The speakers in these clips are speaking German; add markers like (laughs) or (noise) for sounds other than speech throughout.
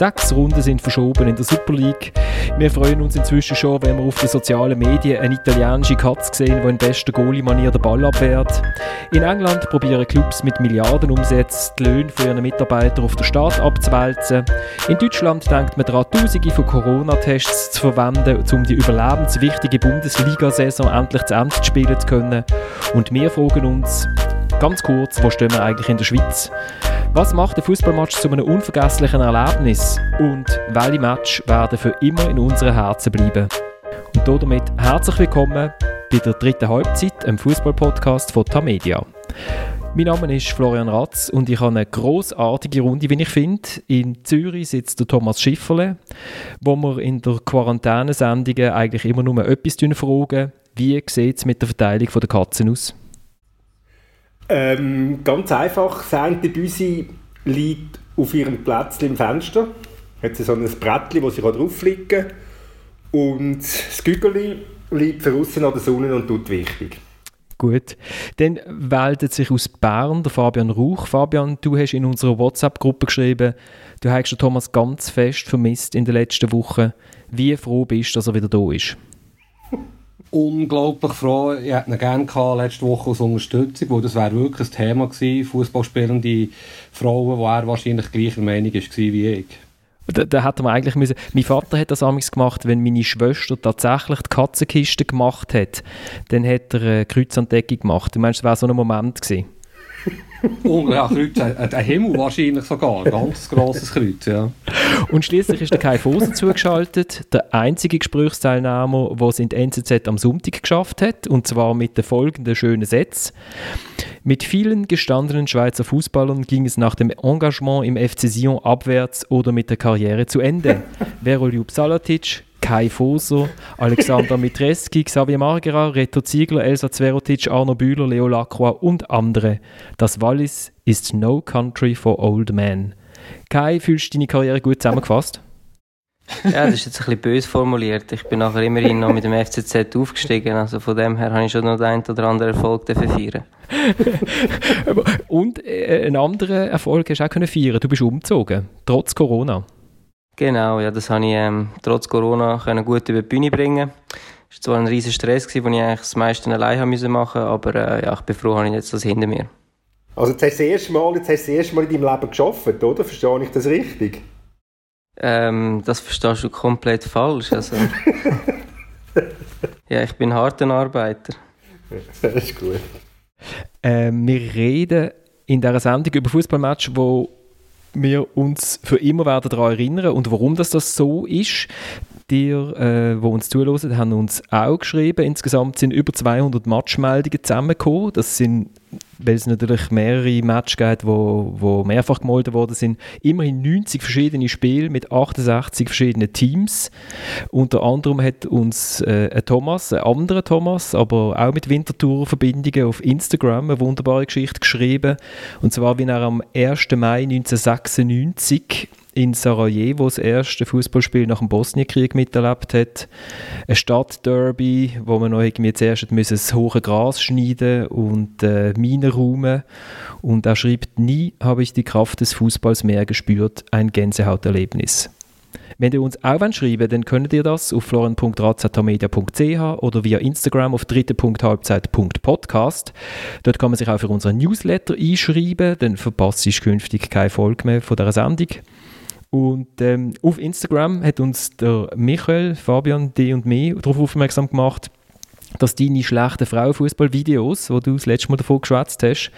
Sechs Runden sind verschoben in der Super League. Wir freuen uns inzwischen schon, wenn wir auf den sozialen Medien eine italienische Katze sehen, die in bester Goalie-Manier den Ball abwehrt. In England probieren Clubs mit Milliardenumsätzen die Löhne von ihren Mitarbeitern auf den Staat abzuwälzen. In Deutschland denkt man daran, Tausende von Corona-Tests zu verwenden, um die überlebenswichtige Bundesliga-Saison endlich zu Ende spielen zu können. Und wir fragen uns, ganz kurz, wo stehen wir eigentlich in der Schweiz? Was macht der Fußballmatch zu einem unvergesslichen Erlebnis? Und welche Match werden für immer in unseren Herzen bleiben? Und damit herzlich willkommen bei der dritten Halbzeit, einem Fußballpodcast von Tamedia. Mein Name ist Florian Ratz und ich habe eine großartige Runde, wie ich finde. In Zürich sitzt der Thomas Schifferle, wo wir in der Quarantänesendung eigentlich immer nur etwas fragen. Wie sieht es mit der Verteilung der Katzen aus? Ähm, ganz einfach, Santi Büsi liegt auf ihrem Platz im Fenster. Hat sie so ein Brettchen, wo sie drauf liegen kann. Und das Gügeli liegt draußen an der Sonne und tut wichtig. Gut. Dann meldet sich aus Bern der Fabian Rauch. Fabian, du hast in unserer WhatsApp-Gruppe geschrieben, du hast Thomas ganz fest vermisst in den letzten Wochen. Wie froh bist du, dass er wieder da ist? Unglaublich froh. Ich hätte ihn gerne gehabt, letzte Woche als Unterstützung, weil das wäre wirklich ein Thema gewesen. Fußballspielende Frauen, wo er wahrscheinlich gleicher Meinung war wie ich. Da, da hätte man eigentlich müssen. Mein Vater hat das amigs gemacht, wenn meine Schwester tatsächlich die Katzenkiste gemacht hat, dann hat er eine Kreuzentdeckung gemacht. Du meinst, das wäre so ein Moment gewesen? Und ja, Kreuz, ein Himmel wahrscheinlich sogar, ein ganz grosses Kreuz, ja. Und schließlich ist der Kai Foser zugeschaltet, der einzige Gesprächsteilnehmer, der es in der NZZ am Sonntag geschafft hat, und zwar mit den folgenden schönen Sätzen. Mit vielen gestandenen Schweizer Fußballern ging es nach dem Engagement im FC Sion abwärts oder mit der Karriere zu Ende. (laughs) Veroljub Salatic, Kai Foser, Alexander Mitreski, Xavier Margera, Reto Ziegler, Elsa Zverotic, Arno Bühler, Leo Lacroix und andere. Das Wallis ist no country for old men. Kai, fühlst du deine Karriere gut zusammengefasst? ja, das ist jetzt ein bisschen böse formuliert. Ich bin nachher immerhin noch mit dem FCZ aufgestiegen. Also von dem her habe ich schon noch den einen oder anderen Erfolg feiern (laughs) Und äh, einen anderen Erfolg hast du auch feiern Du bist umgezogen, trotz Corona. Genau, ja, das habe ich ähm, trotz Corona können gut über die Bühne bringen. Es war zwar ein riesiger Stress, gewesen, den ich eigentlich das meiste allein machen musste, aber äh, ja, ich bin froh, habe ich jetzt das hinter mir. Also jetzt hast du das erste Mal, jetzt hast du das erste Mal in deinem Leben geschafft, oder? Verstehe ich das richtig? Ähm, das verstehst du komplett falsch. Also, (laughs) ja, ich bin harter Arbeiter. Das ist gut. Ähm, wir reden in dieser Sendung über Fußballmatch, wo wir uns für immer werden daran erinnern und warum das, das so ist. Die, äh, die uns zuhören, haben uns auch geschrieben. Insgesamt sind über 200 Matchmeldungen zusammengekommen. Das sind weil es natürlich mehrere Matches gibt, wo, wo mehrfach gemolden worden sind. Immerhin 90 verschiedene Spiele mit 68 verschiedenen Teams. Unter anderem hat uns äh, ein Thomas, ein anderer Thomas, aber auch mit Wintertour-Verbindungen auf Instagram eine wunderbare Geschichte geschrieben. Und zwar, wie er am 1. Mai 1996 in Sarajevo das erste Fußballspiel nach dem Bosnienkrieg miterlebt hat. Ein Stadtderby, wo man noch irgendwie zuerst müssen das hohe Gras schneiden und äh, Minen räumen. Und er schreibt, nie habe ich die Kraft des Fußballs mehr gespürt, ein Gänsehauterlebnis. Wenn ihr uns auch schreiben dann könnt ihr das auf florian.razatamedia.ch oder via Instagram auf dritte.halbzeit.podcast. Dort kann man sich auch für unseren Newsletter einschreiben, dann verpasst ihr künftig keine Folge mehr von dieser Sendung. Und ähm, auf Instagram hat uns der Michael, Fabian, D und mich darauf aufmerksam gemacht, dass deine schlechten Frauenfußballvideos, wo du das letzte Mal davon geschwätzt hast,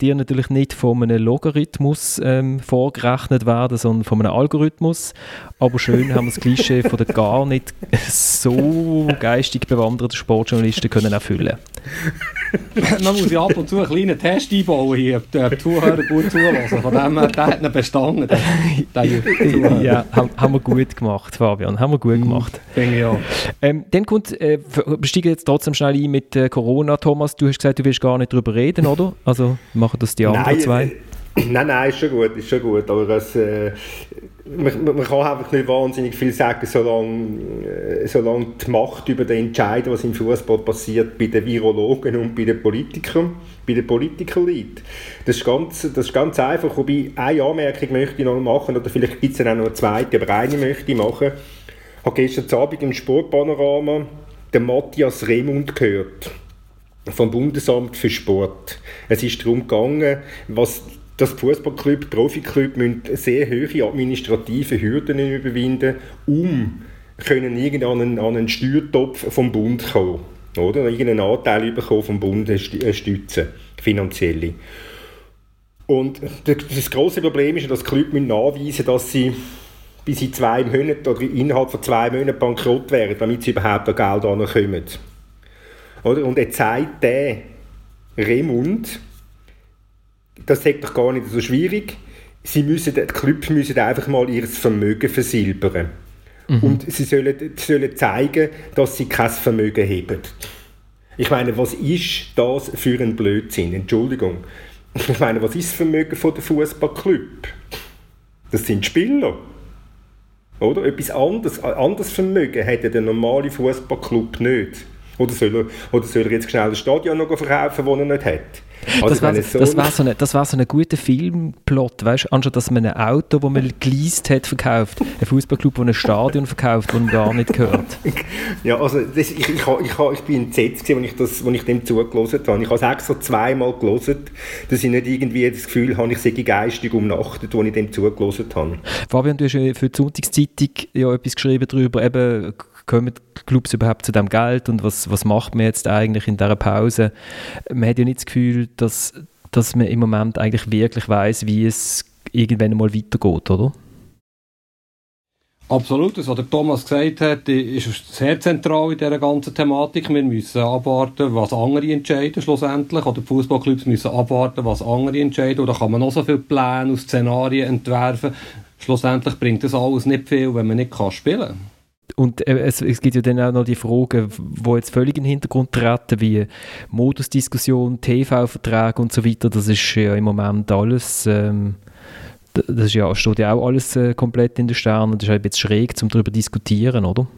dir natürlich nicht von einem Logarithmus ähm, vorgerechnet werden, sondern von einem Algorithmus. Aber schön haben wir das Klischee von der gar nicht (laughs) so geistig bewanderten Sportjournalisten können erfüllen. (laughs) Man muss ja ab und zu einen kleinen Test einbauen hier, ob die Zuhörer gut zulassen. Von dem her, der hat ihn bestanden. Der, der ja, haben, wir gut gemacht, Fabian. Haben wir gut mhm, gemacht. Denke ich auch. Ähm, dann kommt, äh, bestiege jetzt trotzdem schnell ein mit äh, Corona, Thomas. Du hast gesagt, du willst gar nicht darüber reden, oder? Also machen das die anderen nein, zwei. Äh, nein, nein, ist schon gut, ist schon gut. Aber das, äh, man, man, kann einfach nicht wahnsinnig viel sagen, solange, äh, solange die Macht über den Entscheid, was im Fußball passiert, bei den Virologen und bei den Politikern, bei den Politikern liegt. Das ist ganz, das ist ganz einfach. Wobei, eine Anmerkung möchte ich noch machen, oder vielleicht gibt es auch noch eine zweite, aber eine möchte ich machen. Ich habe gestern Abend im Sportpanorama den Matthias Remund gehört vom Bundesamt für Sport. Es ist darum gegangen, was dass Fußballclub, Profiklub müssen sehr hohe administrative Hürden überwinden, um können irgendeinen an einen Steuertopf vom Bund kommen, oder irgendeinen Anteil bekommen vom Bund stützen, finanzielle. Und das große Problem ist, dass die Clubs nachweisen müssen, dass sie bis in zwei Monaten oder innerhalb von zwei Monaten bankrott wären, damit sie überhaupt an Geld ankommen. Oder? Und er zeigt der Remund, das ist doch gar nicht so schwierig. Sie müssen, die Clubs müssen einfach mal ihr Vermögen versilbern. Mhm. Und sie sollen, sollen zeigen, dass sie kein Vermögen haben. Ich meine, was ist das für ein Blödsinn? Entschuldigung. Ich meine, was ist das Vermögen von der Fußballclub? Das sind Spieler. Oder? Etwas anderes, anderes Vermögen hätte der normale Fußballclub nicht. Oder soll, er, oder soll er jetzt schnell ein Stadion noch verkaufen, das er nicht hat? Also das so, das wär so, eine, wär so ein guter Filmplot, weißt du, anstatt dass man ein Auto, das man geleast hat, verkauft, ein Fußballclub, der ein Stadion verkauft, das man gar nicht gehört. (laughs) ja, also das, ich, ich, ich, ich bin entsetzt, als ich, das, als ich dem zugelassen habe. Ich habe es extra zweimal gelesen, dass ich nicht irgendwie das Gefühl habe, ich sei geistig umnachtet, als ich dem zugelassen habe. Fabian, du hast für die Sonntagszeitung ja etwas geschrieben darüber, eben kommen die Clubs überhaupt zu dem Geld und was, was macht man jetzt eigentlich in dieser Pause? Man hat ja nicht das Gefühl, dass, dass man im Moment eigentlich wirklich weiß, wie es irgendwann mal weitergeht, oder? Absolut, das, was der Thomas gesagt hat, ist sehr zentral in dieser ganzen Thematik. Wir müssen abwarten, was andere entscheiden schlussendlich. Oder die Fußballclubs müssen abwarten, was andere entscheiden. Oder kann man noch so viele Pläne und Szenarien entwerfen. Schlussendlich bringt das alles nicht viel, wenn man nicht spielen kann und äh, es, es, gibt ja dann auch noch die Fragen, die jetzt völlig in den Hintergrund treten, wie Modusdiskussion, TV-Verträge und so weiter. Das ist ja im Moment alles, ähm, das ist ja, steht ja auch alles äh, komplett in den Sternen. Das ist halt jetzt schräg, um darüber zu diskutieren, oder?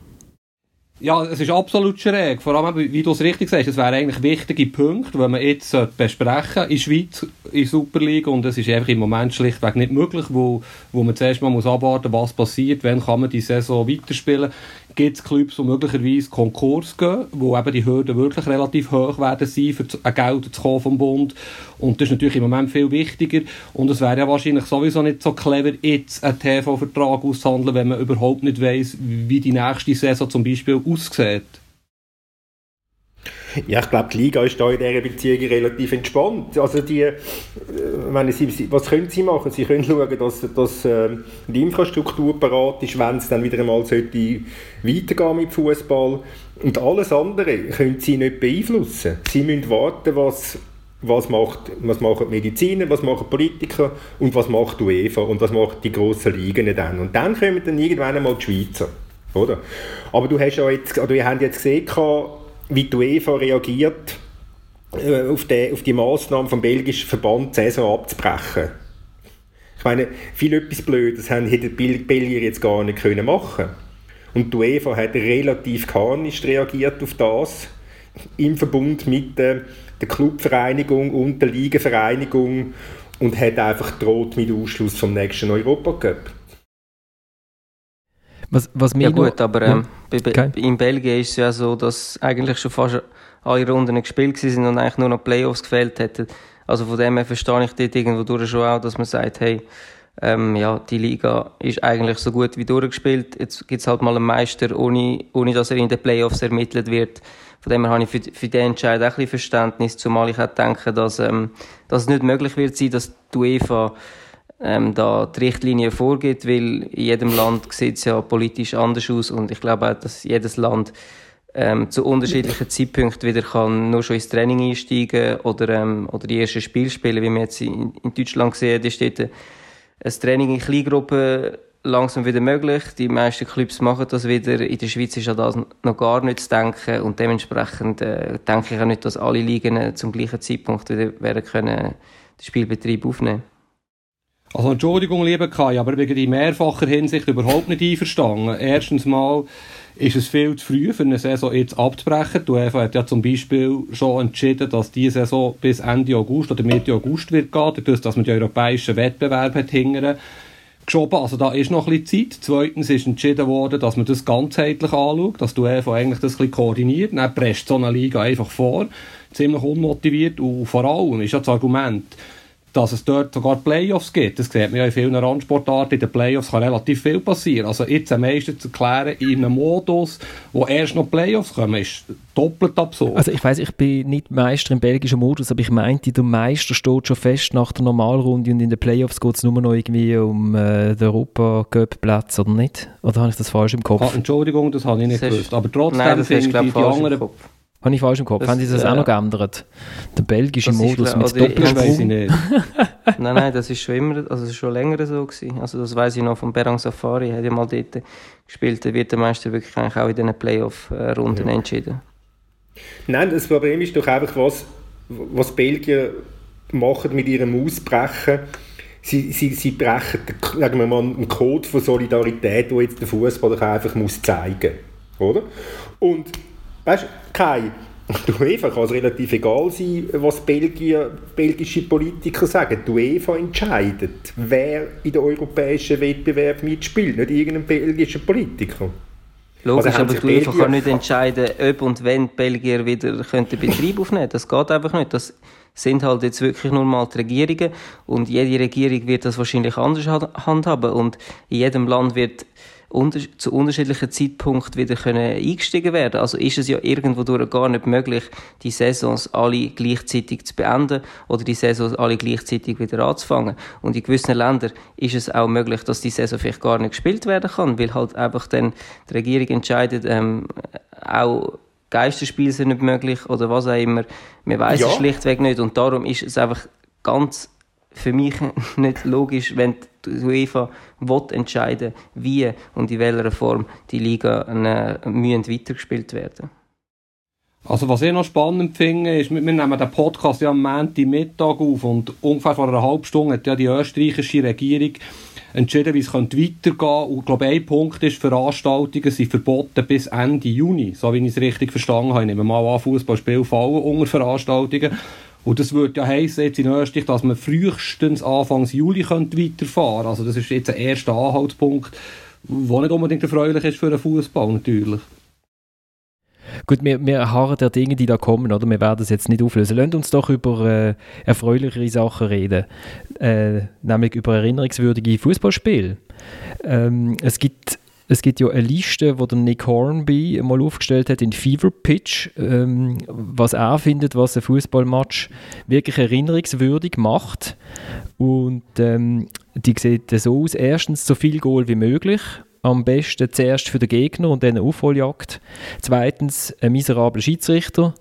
Ja, es ist absolut schräg. Vor allem, wie du es richtig sagst, es wären eigentlich wichtige Punkte, die man jetzt besprechen in der Schweiz, in der Superliga. Und es ist einfach im Moment schlichtweg nicht möglich, wo, wo man zuerst mal muss abwarten muss, was passiert, wann kann man die Saison weiterspielen gibt es Clubs, die möglicherweise Konkurs gehen, wo eben die Hürden wirklich relativ hoch werden sein, für Geld zu kommen vom Bund. Und das ist natürlich im Moment viel wichtiger. Und es wäre ja wahrscheinlich sowieso nicht so clever, jetzt einen TV-Vertrag auszuhandeln, wenn man überhaupt nicht weiß, wie die nächste Saison zum Beispiel aussieht. Ja, ich glaube, die Liga ist da in dieser Beziehung relativ entspannt. Also die, äh, meine, sie, was können sie machen? Sie können schauen, dass, dass äh, die Infrastruktur parat ist, wenn es dann wieder einmal sollte weitergehen mit Fußball. Und alles andere können sie nicht beeinflussen. Sie müssen warten, was was macht, was machen die Mediziner, was machen Politiker und was macht die UEFA und was macht die grossen Ligen dann. Und dann kommen dann irgendwann einmal die Schweizer. Oder? Aber du hast ja jetzt, oder wir haben jetzt gesehen, wie die UEFA reagiert äh, auf, die, auf die Massnahme vom belgischen Verband, die Saison abzubrechen. Ich meine, viel etwas Blödes haben die Belgier jetzt gar nicht können machen Und die UEFA hat relativ kanisch reagiert auf das, im Verbund mit der, der Clubvereinigung und der Ligavereinigung und hat einfach droht mit Ausschluss vom nächsten Europacup. Was, was ja gut, aber ähm, ja. okay. in Belgien ist es ja so, dass eigentlich schon fast alle Runden gespielt sind und eigentlich nur noch Playoffs gefällt hätten. Also von dem her verstehe ich dort irgendwo durch schon auch, dass man sagt, hey, ähm, ja, die Liga ist eigentlich so gut wie durchgespielt. Jetzt gibt es halt mal einen Meister, ohne, ohne dass er in den Playoffs ermittelt wird. Von dem her habe ich für, für den Entscheid auch ein bisschen Verständnis, zumal ich auch denke, dass, ähm, dass es nicht möglich wird sein, dass die UEFA ähm, da die Richtlinie vorgibt, weil in jedem Land sieht es ja politisch anders aus und ich glaube auch, dass jedes Land ähm, zu unterschiedlichen Zeitpunkten wieder kann nur schon ins Training einsteigen oder, ähm, oder die ersten Spiele spielen, wie wir jetzt in, in Deutschland sehen, da steht ein Training in Kleingruppen langsam wieder möglich. Die meisten Clubs machen das wieder. In der Schweiz ist ja das noch gar nicht zu denken und dementsprechend äh, denke ich auch nicht, dass alle Ligen zum gleichen Zeitpunkt wieder werden können den Spielbetrieb aufnehmen Also Entschuldigung, lieber Kai, aber ich bin in mehrfacher Hinsicht überhaupt nicht einverstanden. Erstens mal ist es viel zu früh für eine Saison jetzt abzubrechen. Die UEFA hat ja zum Beispiel schon entschieden, dass diese Saison bis Ende August oder Mitte August wird gehen, dadurch, dass man die europäischen Wettbewerbe hingern geschoben. Also da ist noch ein bisschen Zeit. Zweitens ist entschieden worden, dass man das ganzheitlich anschaut, dass die UEFA eigentlich das ein bisschen koordiniert. Dann presst so eine Liga einfach vor. Ziemlich unmotiviert und vor allem ist ja das Argument, dass es dort sogar Playoffs gibt. Das sieht man ja in vielen Randsportarten. In den Playoffs kann relativ viel passieren. Also jetzt am meisten zu erklären in einem Modus, wo erst noch Playoffs kommen, ist doppelt absurd. Also ich weiß, ich bin nicht Meister im belgischen Modus, aber ich meinte, der Meister steht schon fest nach der Normalrunde und in den Playoffs geht es nur noch irgendwie um äh, den Europa-Cup-Platz, oder nicht? Oder habe ich das falsch im Kopf? Ah, Entschuldigung, das habe ich nicht gewusst. Aber trotzdem finde ich die, die anderen... Habe ich falsch im Kopf? Das, Haben Sie das äh, auch noch geändert? Der belgische Modus mit Doppelsprung? (laughs) nein, nein, das ist schon immer, also ist schon länger so gewesen. Also das weiß ich noch von Berang Safari, hat ja mal dort gespielt, da wird der Meister wirklich eigentlich auch in diesen Playoff-Runden ja. entschieden. Nein, das Problem ist doch einfach, was, was Belgier machen mit ihrem Ausbrechen. Sie, sie, sie brechen sagen wir mal, einen Code von Solidarität, den jetzt der Fußballer einfach muss zeigen muss. Und weißt, Kai, der UEFA kann es relativ egal sein, was Belgier, belgische Politiker sagen. Die UEFA entscheidet, wer in den europäischen Wettbewerb mitspielt, nicht irgendein belgischer Politiker. Logisch, also aber die UEFA kann nicht entscheiden, ob und wenn die Belgier wieder Betrieb aufnehmen können. Das geht einfach nicht. Das sind halt jetzt wirklich nur mal die Regierungen und jede Regierung wird das wahrscheinlich anders handhaben und in jedem Land wird unter zu unterschiedlichen Zeitpunkten wieder können eingestiegen werden. Also ist es ja irgendwo durch gar nicht möglich, die Saisons alle gleichzeitig zu beenden oder die Saisons alle gleichzeitig wieder anzufangen. Und in gewissen Ländern ist es auch möglich, dass die Saison vielleicht gar nicht gespielt werden kann, weil halt einfach dann die Regierung entscheidet, ähm, auch Geisterspiele sind nicht möglich oder was auch immer. Man weiß ja. es schlichtweg nicht und darum ist es einfach ganz für mich (laughs) nicht logisch, wenn die UEFA will entscheiden wie und in welcher Form die Liga äh, müssen weitergespielt werden. Also was ich noch spannend finde, ist, wir nehmen den Podcast ja am Montagmittag auf und ungefähr vor einer halben Stunde hat ja die österreichische Regierung entschieden, wie es weitergehen könnte. Und ich glaube, ein Punkt ist, Veranstaltungen sind verboten bis Ende Juni, so wie ich es richtig verstanden habe. Ich nehme mal an, Fußballspiel fallen unter Veranstaltungen. Und das würde ja heissen jetzt in Österreich, dass man frühestens Anfang Juli könnte weiterfahren könnte. Also das ist jetzt ein erster Anhaltspunkt, der nicht unbedingt erfreulich ist für den Fußball natürlich. Gut, wir, wir harren der Dinge, die da kommen, oder? Wir werden es jetzt nicht auflösen. Lasst uns doch über äh, erfreulichere Sachen reden, äh, nämlich über erinnerungswürdige Fußballspiele. Ähm, es gibt es gibt ja eine Liste, die Nick Hornby mal aufgestellt hat in Fever Pitch, ähm, was er findet, was ein Fußballmatch wirklich erinnerungswürdig macht. Und ähm, die sieht so aus: erstens so viel Goal wie möglich. Am besten zuerst für den Gegner und dann eine Aufholjagd. Zweitens ein miserabler Schiedsrichter.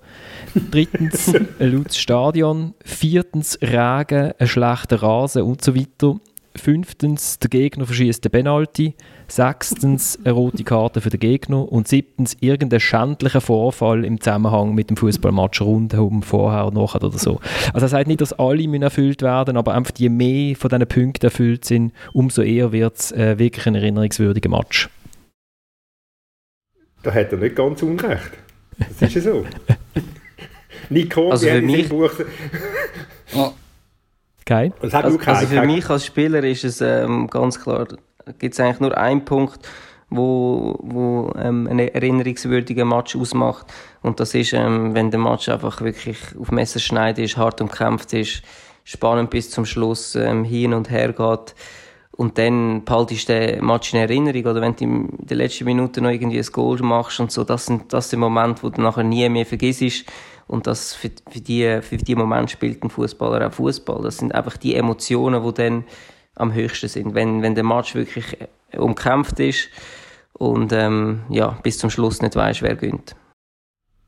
Drittens (laughs) ein lautes Stadion. Viertens Regen, ein schlechter Rasen und so weiter. Fünftens der Gegner verschießt den Penalty sechstens eine rote Karte für den Gegner und siebtens irgendein schändlicher Vorfall im Zusammenhang mit dem Fußballmatch rundherum, vorher und nachher oder so. Also er sagt nicht, dass alle müssen erfüllt werden, aber einfach je mehr von diesen Punkten erfüllt sind, umso eher wird es äh, wirklich ein erinnerungswürdiger Match. Da hat er nicht ganz unrecht. Das ist ja so. (laughs) Nico, also für mich... Buch... oh. Kein? Also, also, für mich als Spieler ist es ähm, ganz klar gibt es eigentlich nur einen Punkt, wo, wo ähm, einen erinnerungswürdigen Match ausmacht. Und das ist, ähm, wenn der Match einfach wirklich auf Messerschneide ist, hart umkämpft ist, spannend bis zum Schluss ähm, hin und her geht. Und dann behaltest du den Match in Erinnerung. Oder wenn du in der letzten Minute noch irgendwie ein Goal machst und so, das sind, das sind Momente, wo du nachher nie mehr vergisst. Und das für, für die, für die Momente spielt ein Fußballer auch Fußball. Das sind einfach die Emotionen, die dann am höchsten sind, wenn, wenn der Match wirklich äh, umkämpft ist und ähm, ja, bis zum Schluss nicht weiß, wer gewinnt.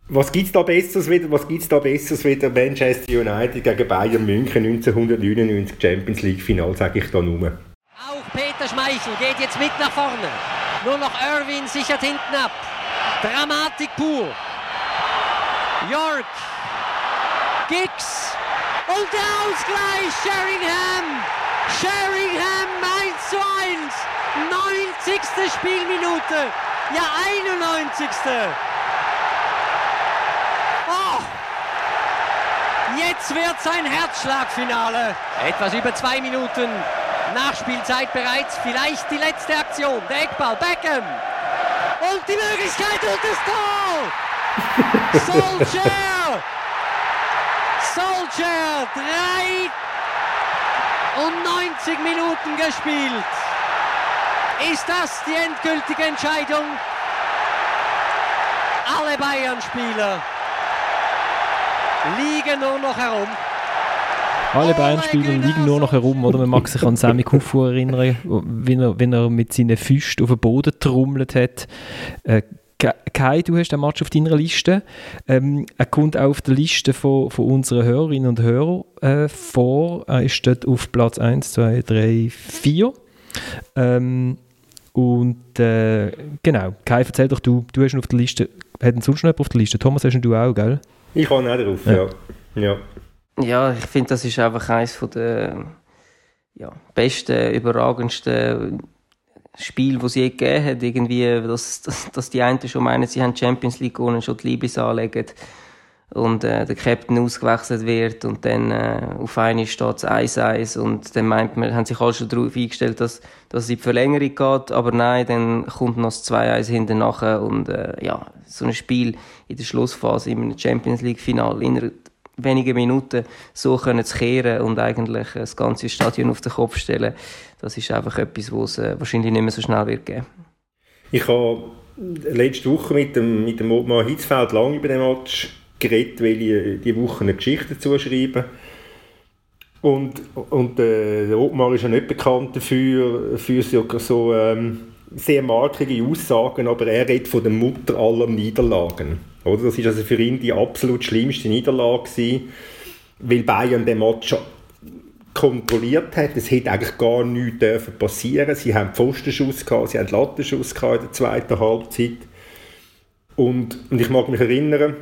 Was gibt es da Besseres wieder? Was gibt's da Besseres wieder Manchester United gegen Bayern München 1999 Champions League Final, sage ich da nur. Auch Peter Schmeichel geht jetzt mit nach vorne. Nur noch Irwin sichert hinten ab. Dramatik pur. York. Giggs. Und der Ausgleich. Sheringham Sheringham 1 zu 1. 90. Spielminute. Ja, 91. Oh. Jetzt wird sein Herzschlagfinale. Etwas über zwei Minuten Nachspielzeit bereits. Vielleicht die letzte Aktion. Der Eckball. Beckham. Und die Möglichkeit und das Tor. (laughs) Solskjaer. Solskjaer. Drei und 90 Minuten gespielt. Ist das die endgültige Entscheidung? Alle Bayern-Spieler liegen nur noch herum. Alle Bayern-Spieler liegen nur noch herum, oder? Man mag sich an Sammy Kufu erinnern, wenn er, wenn er mit seinen Füßen auf den Boden trommelt hat. Äh, Kai, du hast den Match auf deiner Liste. Ähm, er kommt auch auf der Liste von, von unseren Hörerinnen und Hörern äh, vor. Er ist dort auf Platz 1, 2, 3, 4. Ähm, und äh, genau, Kai, erzähl doch, du, du hast ihn auf der Liste, hat ihn sonst noch auf der Liste? Thomas, hast du auch, gell? Ich habe ihn auch drauf, ja. Ja, ja. ja ich finde, das ist einfach eines der ja, besten, überragendsten Spiel, das sie je gegeben hat, irgendwie, dass, dass, dass die einen schon meinen, sie haben Champions League gewonnen, schon die Liebes anlegen und äh, der Captain ausgewechselt wird und dann äh, auf einmal steht es 1-1 und dann meint man, haben sich alle schon darauf eingestellt, dass, dass es in die Verlängerung geht, aber nein, dann kommt noch das 2-1 hinten nachher und äh, ja, so ein Spiel in der Schlussphase in einem Champions League Final in wenigen Minuten so können zu kehren und eigentlich das ganze Stadion auf den Kopf stellen, das ist einfach etwas, was es äh, wahrscheinlich nicht mehr so schnell wird geben. Ich habe letzte Woche mit dem, mit dem Ottmar Hitzfeld lange über den Match geredet, weil ich die Woche eine Geschichte dazu schreibe. Und, und äh, der Ottmar ist ja nicht bekannt dafür, für so, so ähm, sehr markige Aussagen, aber er redet von der Mutter aller Niederlagen. Oder? Das ist also für ihn die absolut schlimmste Niederlage gewesen, weil Bayern den Match kontrolliert hat. Es hätte eigentlich gar nichts dürfen passieren. Sie haben Pfostenschuss gehabt, sie haben Lattenschuss gehabt in der zweiten Halbzeit. Und, und ich mag mich erinnern,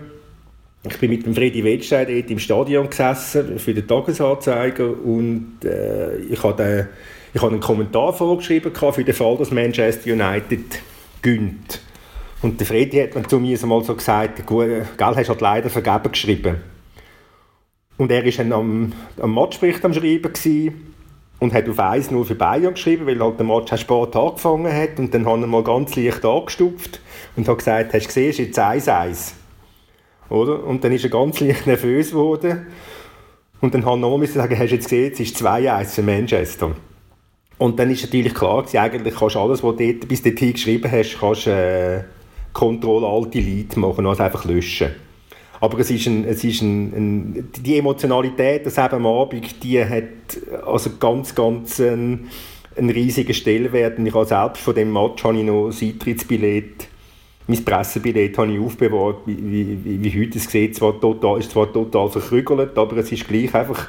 ich bin mit dem Freddy Wettstein im Stadion gesessen für den Tagesanzeiger und äh, ich habe ich habe einen Kommentar vorgeschrieben für den Fall, dass Manchester United gönnt. Und der Freddy hat mir zu mir mal so gesagt, gell, hast halt leider vergeben geschrieben. Und er war dann am, am Matchbericht am Schreiben gewesen und hat auf 1-0 für Bayern geschrieben, weil halt der Match spät angefangen hat. Und dann hat er mal ganz leicht angestupft und hat gesagt, hast du gesehen, ist jetzt 1-1. Oder? Und dann ist er ganz leicht nervös geworden. Und dann hat er nochmal sagen, hast du jetzt gesehen, es ist 2-1 für Manchester. Und dann ist natürlich klar gewesen, eigentlich kannst du alles, was du dort, bis dorthin geschrieben hast, kannst äh, Ctrl-Alt-Delete machen, also einfach löschen. Aber es ist, ein, es ist ein, ein, die Emotionalität, das eben am Abend, die hat also ganz, ganz einen, einen riesigen Stellenwert. Und ich habe selbst von dem Match habe ich noch das Eintrittsbillett mein Pressebillett habe ich aufbewahrt, wie, wie, wie heute es sieht. Zwar total, ist zwar total verkrügelt, aber es ist gleich einfach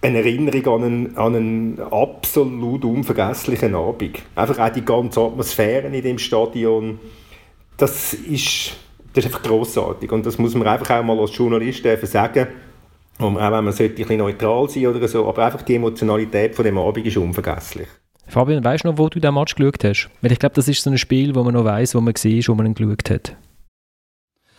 eine Erinnerung an einen, an einen absolut unvergesslichen Abend. Einfach auch die ganze Atmosphäre in dem Stadion, das ist, das ist einfach grossartig. Und das muss man einfach auch mal als Journalist sagen. Und auch wenn man sollte ein bisschen neutral sein oder so, aber einfach die Emotionalität von dem Abend ist unvergesslich. Fabian, weißt du noch, wo du den Match geschaut hast? Weil ich glaube, das ist so ein Spiel, wo man noch weiß, wo man gesehen wo man ihn geschaut hat.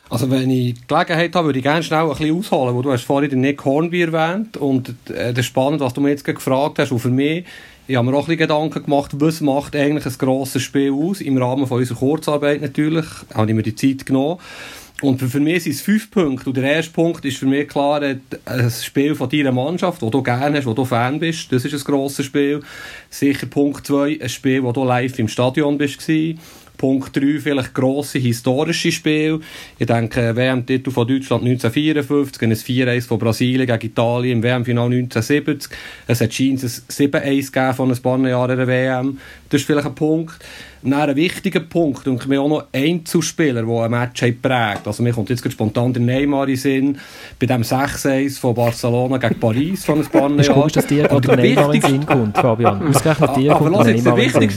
Also wenn ich die Gelegenheit habe, würde ich gerne schnell ein bisschen ausholen, wo du hast vorhin den Nick Hornby erwähnt und äh, das ist spannend, was du mir jetzt gefragt hast und für mich, ich habe mir auch ein bisschen Gedanken gemacht, was macht eigentlich ein grosses Spiel aus, im Rahmen von unserer Kurzarbeit natürlich, habe ich mir die Zeit genommen und für mich sind es fünf Punkte. Und der erste Punkt ist für mich klar, ein Spiel von deiner Mannschaft, das du gerne hast, wo du Fan bist. Das ist ein grosses Spiel. Sicher Punkt zwei, ein Spiel, wo du live im Stadion bist. Punkt 3 vielleicht grosse historische Spiele. Ich denke, WM-Titel von Deutschland 1954, ein 4-1 von Brasilien gegen Italien im WM-Final 1970. Es hat ein 7-1 gegeben von ein paar Jahren in der WM. Das ist vielleicht ein Punkt. Ein wichtiger Punkt, und mir auch noch Einzelspieler, der ein Match prägt. Also mir kommt jetzt spontan der Neymar in Sinn, bei dem 6-1 von Barcelona gegen Paris von ein paar (laughs) Jahren. Es ist komisch, dass dir gerade der Neymar in Sinn kommt, Fabian. Ausgerechnet (laughs) dir kommt der Neymar in Sinn.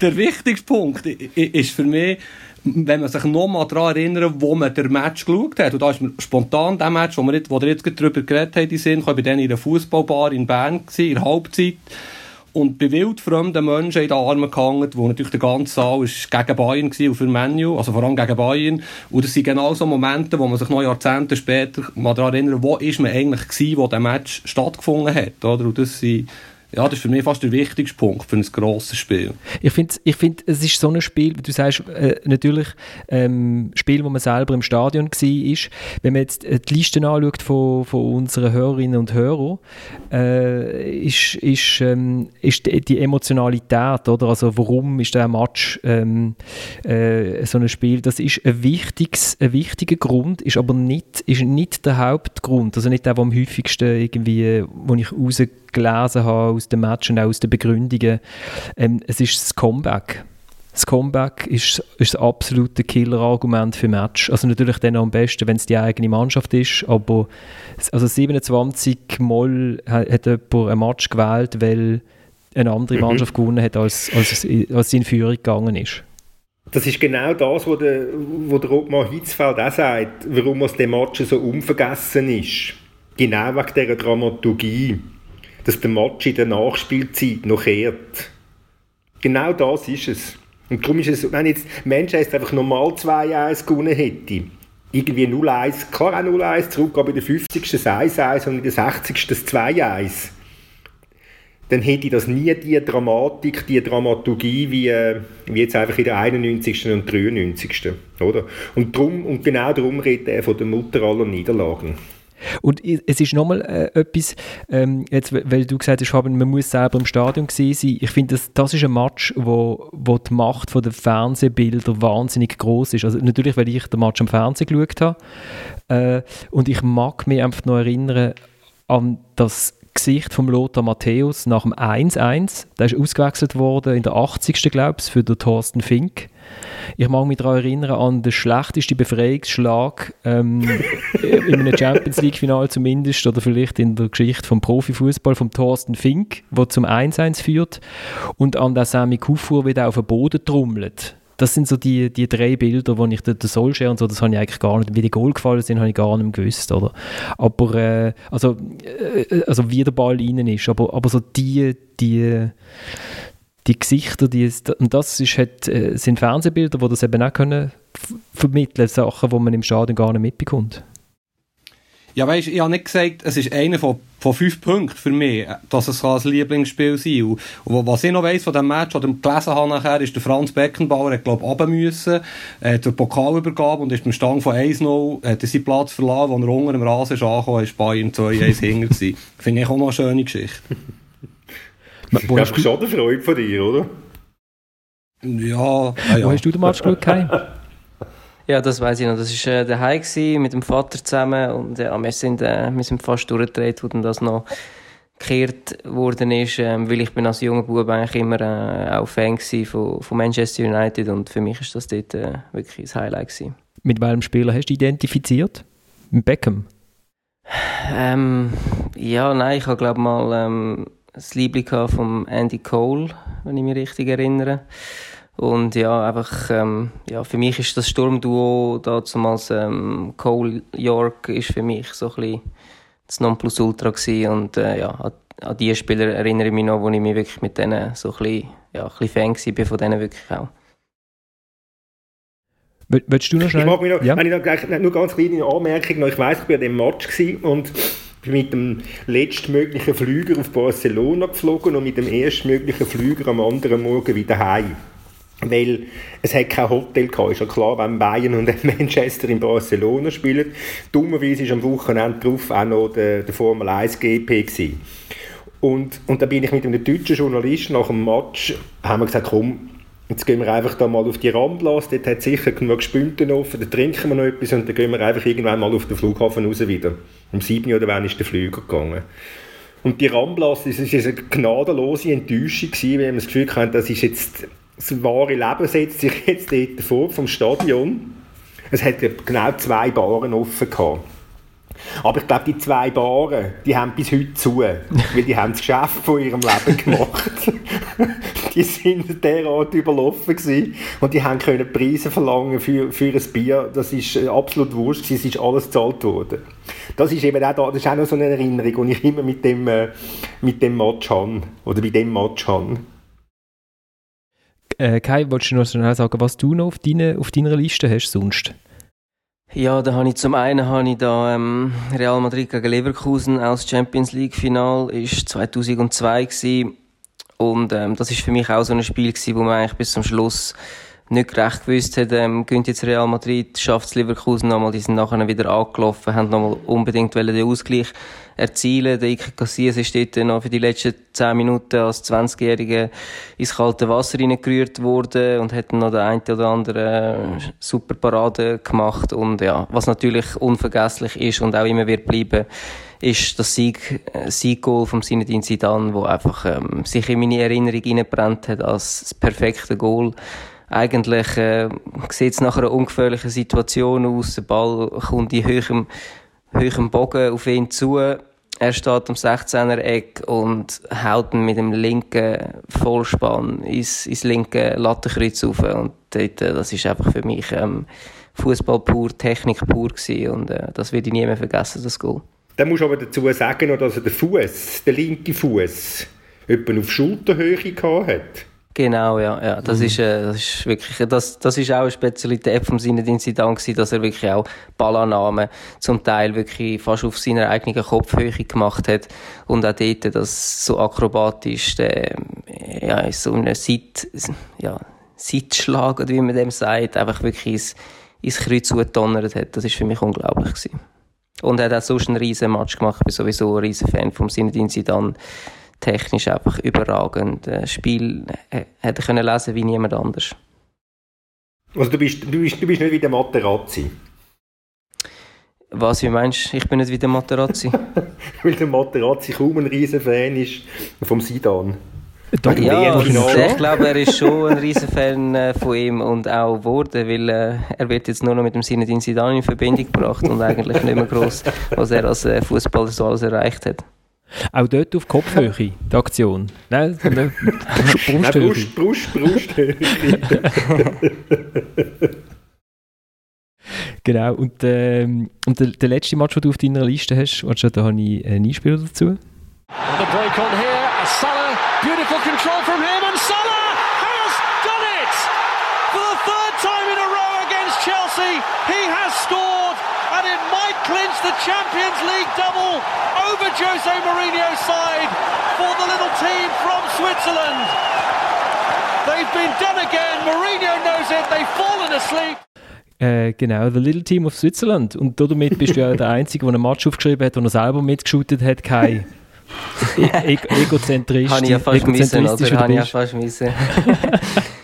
Der wichtigste Punkt ist für mich, wenn man sich noch mal daran erinnert, wo man den Match geschaut hat, und da ist mir spontan der Match, wo wir jetzt, wo wir jetzt darüber geredet haben, die sind, war dann in einer Fußballbar in Bern gewesen, in der Halbzeit, und bei wildfremden Menschen in den Armen gehangen, wo natürlich der ganze Saal ist gegen Bayern war und für Menu, also vor allem gegen Bayern. Und das sind genau so Momente, wo man sich noch Jahrzehnte später mal daran erinnert, wo ist man eigentlich gewesen, wo der Match stattgefunden hat, oder? Und das sind ja, das ist für mich fast der wichtigste Punkt für ein grosses Spiel. Ich finde, ich find, es ist so ein Spiel, du sagst, äh, natürlich ähm, Spiel, wo man selber im Stadion war, ist, wenn man jetzt die Listen anschaut von, von unseren Hörerinnen und Hörern, äh, ist, ist, ähm, ist die, die, Emotionalität, oder? Also warum ist der Match ähm, äh, so ein Spiel, das ist ein, wichtiges, ein wichtiger Grund, ist aber nicht, ist nicht der Hauptgrund, also nicht der, der am häufigsten irgendwie, wo ich rausgelesen habe aus dem Match und auch aus den Begründungen. Ähm, es ist das Comeback. Das Comeback ist, ist das absolute Killer-Argument für Match. Also natürlich dann am besten, wenn es die eigene Mannschaft ist, aber also 27 Mal hat, jemand ein Match gewählt, weil eine andere mhm. Mannschaft mhm. gewonnen hat, als, als, als sie in Führung gegangen ist. Das ist genau das, was der, wo der Ottmar Hitzfeld auch sagt, warum aus dem Match so unvergessen ist. Genau wegen dieser Dramaturgie dass der Match in der Nachspielzeit noch kehrt. Genau das ist es. Und darum ist es, wenn jetzt Manchester einfach normal 2-1 gewonnen hätte, irgendwie 0-1, klar auch 0-1 zurück, aber in der 50. das 1-1 und in der 60. das 2-1, dann hätte das nie die Dramatik, die Dramaturgie wie, äh, wie jetzt einfach in der 91. und 93. Oder? Und, drum, und genau darum redet er von der Mutter aller Niederlagen. Und es ist nochmal äh, etwas, ähm, jetzt, weil du gesagt hast, man muss selber im Stadion sein. Ich finde, das, das ist ein Match, wo, wo die Macht der Fernsehbilder wahnsinnig groß ist. Also natürlich, weil ich den Match am Fernsehen geschaut habe. Äh, und ich mag mich einfach noch erinnern an das Gesicht von Lothar Matthäus nach dem 1-1. Der ist ausgewechselt worden in der 80. glaube ich, für den Thorsten Fink. Ich mag mich daran erinnern an den schlechtesten Befreiungsschlag ähm, (laughs) in einem Champions League-Final zumindest oder vielleicht in der Geschichte vom Profifußball von Thorsten Fink, der zum 1-1 führt und an der Sami Kufur wieder auf den Boden trommelt. Das sind so die, die drei Bilder, wo ich den, den Solskjaer und so, das habe ich eigentlich gar nicht, wie die Goal gefallen sind, habe ich gar nicht gewusst, oder? Aber, äh, also, äh, also wie der Ball innen ist, aber, aber so die, die, die Gesichter, die ist, und das ist, hat, äh, sind Fernsehbilder, die das eben auch können vermitteln, Sachen, die man im Stadion gar nicht mitbekommt. Ja, weißt, ich habe nicht gesagt, es ist einer von, von fünf Punkten für mich, dass es ein Lieblingsspiel sein kann. Und, was ich noch weiss von dem Match, oder gelesen habe nachher, ist der Franz Beckenbauer, hat, glaube ich, runter müssen, äh, der Pokal übergab und ist beim Stand von 1-0, hat er seinen Platz verlassen, wo er unter dem Rasen ist angekommen, ist Bayern 2-1 hinter gewesen. (laughs) Finde ich auch noch eine schöne Geschichte. Das ist schon eine Freude von dir, oder? Ja, ah, ja. Wo hast du den Match geschaut? (laughs) Ja, das weiß ich noch. Das war äh, daheim mit dem Vater zusammen und ja, wir, sind, äh, wir sind fast durchgedreht, wo das noch gekehrt worden ist, ähm, weil ich bin als junger Bub eigentlich immer äh, auch Fan von, von Manchester United und für mich ist das dort äh, wirklich das Highlight gewesen. Mit welchem Spieler hast du identifiziert? Mit Beckham? Ähm, ja, nein, ich habe glaube mal ähm, das Liebling von Andy Cole, wenn ich mich richtig erinnere. Und ja, einfach, ähm, ja, für mich ist das Sturmduo damals ähm, Cole York ist für mich so ein bisschen das Nonplusultra gewesen. Und äh, ja, an, an die Spieler erinnere ich mich noch, wo ich mich wirklich mit denen so ein bisschen, ja, ein bisschen Fan war, von denen wirklich auch. Willst du noch schnell? Ich mag mich noch, ja? wenn ich noch, nur ganz kleine Anmerkung noch, ich weiss, ich war an dem Match und mit dem letztmöglichen Flüger auf Barcelona geflogen und mit dem erstmöglichen Flüger am anderen Morgen wieder heim. Weil es hat kein Hotel gehabt. Ist ja klar, wenn Bayern und (laughs) Manchester in Barcelona spielen. Dummerweise war am Wochenende drauf auch noch der, der Formel 1 GP gewesen. Und, und da bin ich mit einem deutschen Journalisten nach dem Match, haben wir gesagt, komm, Jetzt gehen wir einfach da mal auf die Ramblas, dort hat sicher genug Spünten offen, dann trinken wir noch etwas und dann gehen wir einfach irgendwann mal auf den Flughafen raus wieder. Um sieben oder wann ist der Flüger gegangen. Und die Ramblas, das war eine gnadenlose Enttäuschung, gewesen, weil wir das Gefühl hatten, das ist jetzt, das wahre Leben setzt sich jetzt dort vor, vom Stadion. Es hat genau zwei Baren offen gehabt. Aber ich glaube, die zwei Baren, die haben bis heute zu, weil die haben das Geschäft von ihrem Leben gemacht. (laughs) die sind derart überlaufen gewesen und die haben können Preise verlangen für, für ein Bier. Das ist äh, absolut wurscht es ist alles gezahlt worden. Das ist eben auch, da, das ist auch noch so eine Erinnerung, die ich immer mit dem, äh, mit dem Match habe, oder bei dem Match habe. Äh, Kai, wolltest du noch schnell sagen, was du noch auf, deine, auf deiner Liste hast sonst? Ja, da habe ich zum einen habe ich da ähm, Real Madrid gegen Leverkusen aus Champions League Final ist 2002 gewesen. und ähm, das ist für mich auch so ein Spiel gewesen, wo man eigentlich bis zum Schluss nicht recht gewusst hat, ähm, gönnt jetzt Real Madrid, schafft es Leverkusen nochmal, die sind nachher wieder angelaufen, haben nochmal unbedingt den Ausgleich erzielen. Der Iker Casillas ist dort noch für die letzten 10 Minuten als 20-Jähriger ins kalte Wasser reingerührt worden und hat noch den einen oder anderen super Parade gemacht und ja, was natürlich unvergesslich ist und auch immer wird bleiben, ist das Sieg, äh, Sieggoal vom Zinedine Zidane, wo einfach ähm, sich in meine Erinnerung reingebrannt hat als das perfekte Goal eigentlich äh, sieht es nach einer ungefährlichen Situation aus. Der Ball kommt in höherem, höherem Bogen auf ihn zu. Er steht am 16er Eck und haut ihn mit dem linken Vollspann ins, ins linke Lattenkreuz auf. Und dort, äh, das ist einfach für mich ähm, Fußball pur, Technik pur gewesen. Und äh, das werde ich nie mehr vergessen, das Goal. Dann muss aber dazu sagen, dass er den Fuß, den linken Fuß, etwa auf Schulterhöhe gehabt hat. Genau, ja, ja. Das, mhm. ist, äh, das ist wirklich, das, das ist auch eine Spezialität vom Zinedine Zidane gewesen, dass er wirklich auch Ballannahmen zum Teil wirklich fast auf seiner eigenen Kopfhöhe gemacht hat und auch dort das so akrobatisch, äh, ja, so eine Seit, ja, Seitschlag, oder wie man dem sagt, einfach wirklich ins, ins Kreuz zugedonnert hat. Das ist für mich unglaublich gewesen. Und er hat auch sonst einen riesen Match gemacht. Ich bin sowieso ein riesen Fan vom Zinedine Zidane technisch einfach überragend. Das Spiel äh, hätte ich können lesen wie niemand anders. Also du bist, du bist, du bist nicht wie der Materazzi? Was, wie meinst du, ich bin nicht wie der Materazzi? (laughs) Weil der Materazzi kaum ein riesen Fan ist vom Sidan. Ja, ich glaube, er ist schon ein riesen Fan äh, von ihm und auch geworden, weil äh, er wird jetzt nur noch mit dem Zinedine Zidane in Verbindung gebracht und eigentlich nicht mehr groß, was er als äh, Fußballer so alles erreicht hat. Auch dort auf Kopfhöhe, die Aktion. Nein, (laughs) ne, Brusthöhe. Brust, Brust, Brusthöhe. (laughs) genau, und, ähm, und der, der, letzte Match, den du auf deiner Liste hast, da habe ich einen Einspieler dazu. The break on here, Salah, beautiful control from him and Salah has done it! For the third time in a row against Chelsea, he has scored and it might clinch the Champions League double over Jose Mourinho's side for the little team from Switzerland. They've been done again. Mourinho knows it. They've fallen asleep. Äh, genau, The Little Team of Switzerland. Und damit bist du ja der Einzige, der einen Match aufgeschrieben hat, und er selber mitgeschootet hat, Kai. (laughs) E Egozentristisch. Habe ich ja fast missen, oder? Habe ich ja fast missen. (laughs)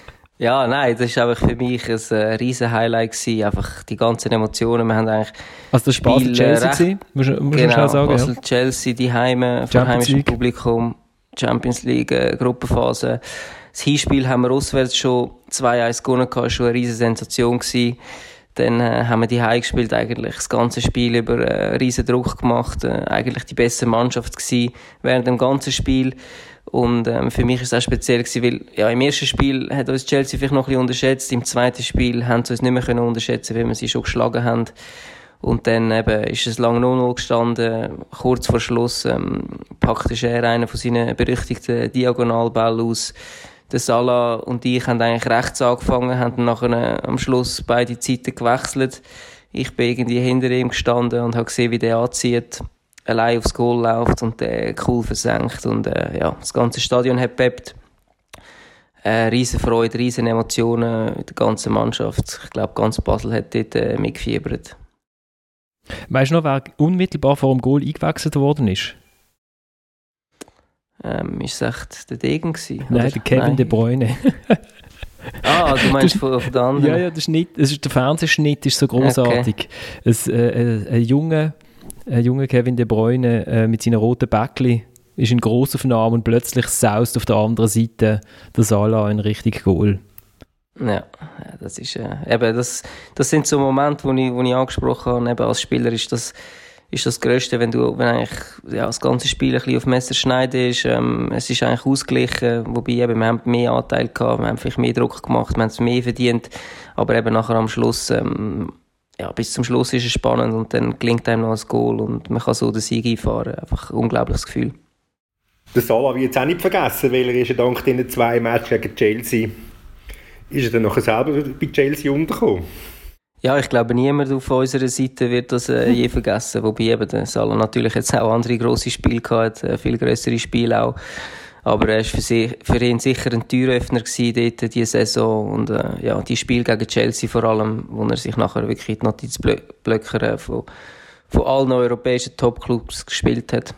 Ja, nein, das war einfach für mich ein äh, riesen Highlight gewesen, einfach die ganzen Emotionen. Wir haben eigentlich also das Spiel Basel Chelsea gewesen, muss, muss genau, sagen, Basel ja. Chelsea, die Heime vor heimischem Publikum, Champions League äh, Gruppenphase. Das Hinspiel haben wir auswärts schon 2-1 gewonnen, das war schon eine riesen Sensation gewesen. Dann äh, haben wir die Heim gespielt, eigentlich das ganze Spiel über äh, riesen Druck gemacht, äh, eigentlich die beste Mannschaft gewesen während dem ganzen Spiel. Und ähm, für mich ist es auch speziell gewesen, weil ja, im ersten Spiel hat uns Chelsea vielleicht noch ein bisschen unterschätzt, im zweiten Spiel haben sie uns nicht mehr können unterschätzen, weil wir sie schon geschlagen haben. Und dann eben ist es lange 0-0 gestanden. Kurz vor Schluss ähm, packte er einen von seinen berüchtigten Diagonalbällen aus. Der Salah und ich haben eigentlich rechts angefangen, haben dann nachher am Schluss beide Zeiten gewechselt. Ich bin irgendwie hinter ihm gestanden und habe gesehen, wie der anzieht allein aufs Goal läuft und den cool versenkt und äh, ja, das ganze Stadion hat bebt. Äh, riesen Freude, riesen Emotionen in der ganzen Mannschaft. Ich glaube, ganz Basel hat dort äh, mitgefiebert. Weißt du noch, wer unmittelbar vor dem Goal eingewechselt worden ist? Ähm, ist es echt der Degen gewesen? Nein, der Kevin Nein. De Bruyne. (laughs) ah, du meinst von, von der anderen? Ja, ja, der, Schnitt, das ist, der Fernsehschnitt ist so großartig. Okay. Ein, äh, ein junger ein junger Kevin De Bruyne äh, mit seinen roten Bäckli ist in Grossaufnahme und plötzlich saust auf der anderen Seite der Salah ein richtig Goal. Ja, das ist äh, eben das, das sind so Momente, wo ich, wo ich angesprochen habe, eben als Spieler ist das ist das Größte, wenn du, wenn eigentlich, ja, das ganze Spiel ein auf Messerschneide ist, ähm, es ist eigentlich ausgeglichen, wobei eben, wir haben mehr Anteil gehabt, wir haben vielleicht mehr Druck gemacht, wir haben es mehr verdient, aber eben nachher am Schluss, ähm, ja, bis zum Schluss ist es spannend und dann gelingt einem noch ein Goal und man kann so den Sieg einfahren. Einfach ein unglaubliches Gefühl. Der Salah wird jetzt auch nicht vergessen, weil er ist ja dank diesen zwei Matches gegen Chelsea ist er dann nachher selber bei Chelsea untergekommen. Ja, ich glaube, niemand auf unserer Seite wird das äh, je (laughs) vergessen. Wobei eben der Salah natürlich jetzt auch andere grosse Spiele gehabt, äh, viel größere Spiele auch. Aber er war für, sie, für ihn sicher ein Türöffner gewesen dort, diese Saison. Und äh, ja, die Spiel gegen Chelsea vor allem, wo er sich nachher wirklich die Notizblöcke äh, von, von allen europäischen Topclubs gespielt hat.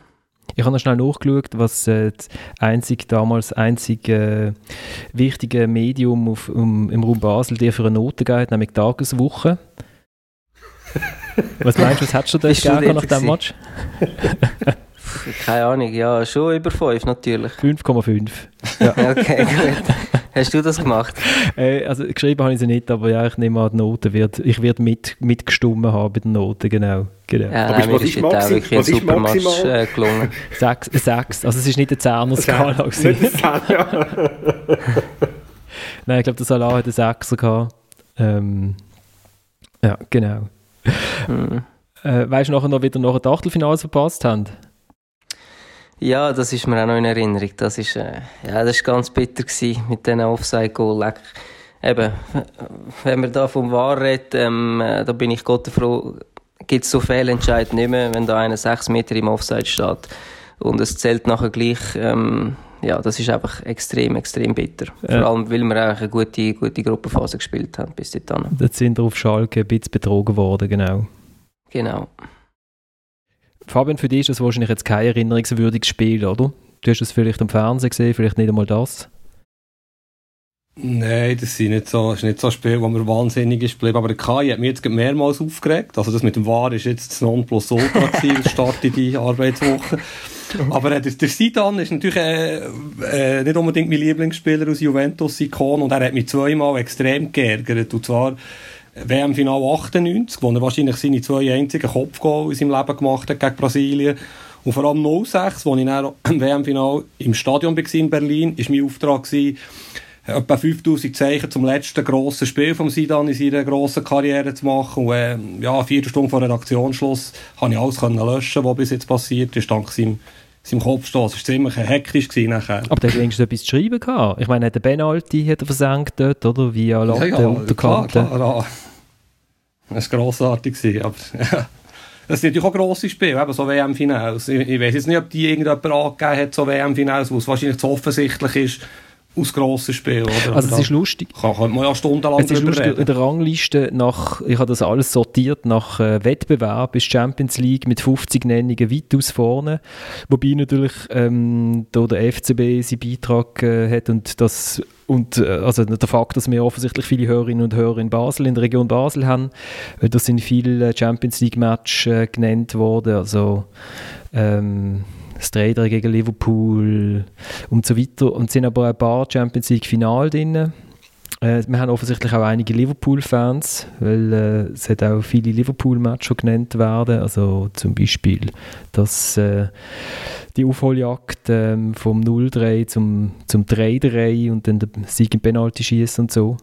Ich habe noch schnell nachgeschaut, was äh, das einzig, damals einzige äh, wichtige Medium auf, um, im Raum Basel dir für eine Note gegeben hat, nämlich Tageswoche. (laughs) was meinst du, was hättest du da gegeben nach dem Match? (laughs) (laughs) Keine Ahnung, ja, schon über 5 natürlich. 5,5. Ja. (laughs) okay, gut. Hast du das gemacht? Äh, also geschrieben habe ich sie nicht, aber ja, ich nehme an, die Noten wird, ich werde mit, mitgestimmt haben bei den Noten, genau. genau. Ja, aber nein, was ist, Maxi wirklich was ein super Match äh, gelungen. (laughs) Sechs, sechs, also es ist nicht eine Zehner-Skala. Nicht eine Zehner, Nein, ich glaube, der Salah hat einen Sechser gehabt. Ähm, ja, genau. Hm. Äh, weißt du nachher noch, wie wir noch ein Achtelfinale verpasst haben? Ja, das ist mir auch noch in Erinnerung. Das ist, äh, ja, das ist ganz bitter gewesen mit diesen Offside-Goal. Eben, wenn man da vom Wahr redet, ähm, äh, da bin ich Gott froh, gibt es so Fehlentscheid nicht mehr, wenn da einer sechs Meter im Offside steht. Und es zählt nachher gleich, ähm, ja, das ist einfach extrem, extrem bitter. Ja. Vor allem, weil wir eigentlich eine gute, gute Gruppenphase gespielt haben bis dahin. Jetzt sind wir auf Schalke ein bisschen betrogen worden, genau. Genau. Fabian, für dich ist das wahrscheinlich jetzt kein erinnerungswürdiges Spiel, oder? Du hast es vielleicht am Fernsehen gesehen, vielleicht nicht einmal das. Nein, das, sind nicht so, das ist nicht so ein Spiel, wo mir wahnsinnig ist geblieben. Aber der Kai hat mich jetzt mehrmals aufgeregt. Also das mit dem War ist jetzt das Nonplusultra (laughs) gewesen, Start in die Arbeitswoche. Aber äh, der, der Sidan ist natürlich äh, äh, nicht unbedingt mein Lieblingsspieler aus Juventus-Ikon und er hat mich zweimal extrem geärgert. Und zwar WM-Final 98, wo er wahrscheinlich seine zwei einzigen Kopfgoal in seinem Leben gemacht hat gegen Brasilien. Und vor allem 06, wo ich dann im WM-Final im Stadion war in Berlin, war mein Auftrag, gewesen, etwa 5000 Zeichen zum letzten grossen Spiel von Sidan in seiner grossen Karriere zu machen. Und äh, ja, vier Stunden vor Redaktionsschluss konnte ich alles können löschen, was bis jetzt passiert ist, dank seinem, seinem Kopfstoß. Es war ziemlich hektisch nachher. Aber der hat wenigstens etwas zu schreiben gehabt. Ich meine, der Penalty hat er versenkt dort, oder? Via Latte ja, ja, Unterkante. Klar, klar, ja. Das war grossartig. Aber, (laughs) ja. Das sind natürlich auch grosse Spiele, eben so WM-Finals. Ich, ich weiß jetzt nicht, ob die irgendjemand angegeben hat, so WM-Finals, wo es wahrscheinlich zu offensichtlich ist, aus grossen Spielen, oder? Also es ist lustig. Kann, kann man ja stundenlang es ist lustig, reden. in der Rangliste nach, ich habe das alles sortiert, nach äh, Wettbewerb ist Champions League mit 50 Nennungen weitaus vorne, wobei natürlich ähm, da der FCB seinen Beitrag äh, hat und das und äh, also der Fakt, dass wir offensichtlich viele Hörerinnen und Hörer in Basel, in der Region Basel haben, da sind viele Champions League Matches äh, genannt worden, also ähm, das 3 gegen Liverpool und so weiter. Und sind aber ein paar Champions League Finale drin. Äh, wir haben offensichtlich auch einige Liverpool-Fans, weil äh, es hat auch viele Liverpool-Matches genannt werden. Also zum Beispiel dass äh, die Aufholjagd äh, vom 0-3 zum, zum 3-3 und dann der Sieg im Penalty schießen und so.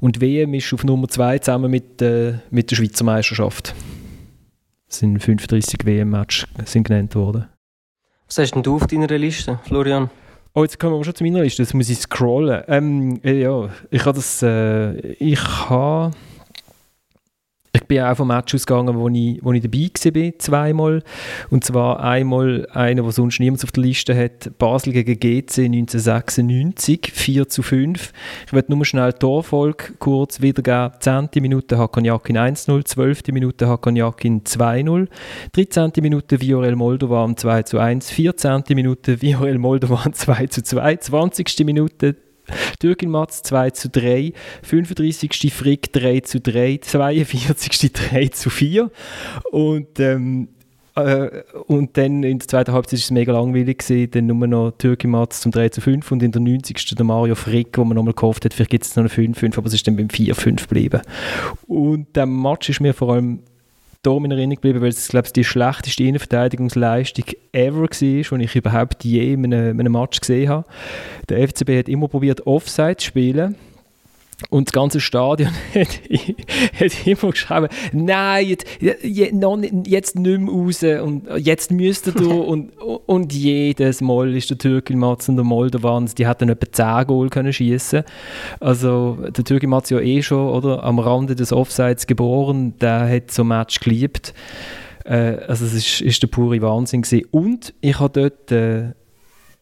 Und WM ist auf Nummer 2 zusammen mit, äh, mit der Schweizer Meisterschaft. Es sind 35 WM-Matches genannt worden. Was hast denn du auf deiner Liste, Florian? Oh, jetzt kommen wir schon zu meiner Liste, jetzt muss ich scrollen. Ähm, ja, ich habe das, äh, ich habe ich bin auch vom Match ausgegangen, wo ich, wo ich dabei war, zweimal. Und zwar einmal einer, der sonst niemand auf der Liste hat, Basel gegen GC 1996, 4 zu 5. Ich werde nur schnell die Torfolge kurz wiedergeben. 10. Minute Hakan Jakin 1-0, 12. Minute Hakan Jakin 2-0, 13. Minute Viorel Moldovan 2 zu 1, 14. Minute Viorel Moldovan 2 zu 2, 20. Minute (laughs) Türkin Matz 2 zu 3, 35. Frick 3 zu 3, 42. 3 zu 4 und ähm, äh, und dann in der zweiten Halbzeit war es mega langweilig gewesen, dann nur noch Türkin Matz zum 3 zu 5 und in der 90. der Mario Frick, wo man nochmal gehofft hat, vielleicht gibt es noch eine 5-5, aber es ist dann beim 4-5 geblieben. Und der Match ist mir vor allem darum in Erinnerung geblieben, weil es, glaube ich, die schlechteste Innenverteidigungsleistung ever war, die ich überhaupt je in einem, in einem Match gesehen habe. Der FCB hat immer probiert, Offside zu spielen und das ganze Stadion (laughs) hat, hat immer geschrieben, nein, jetzt, jetzt nicht mehr raus und jetzt müsst ihr (laughs) und, und jedes Mal ist der Türkilmatz und der Moldawans, die hätten etwa 10 Goal können schießen. Also der Türkilmatz ja eh schon oder, am Rande des Offsides geboren, der hat so ein Match geliebt. Äh, also es ist, ist der pure Wahnsinn gewesen. Und ich habe dort... Äh,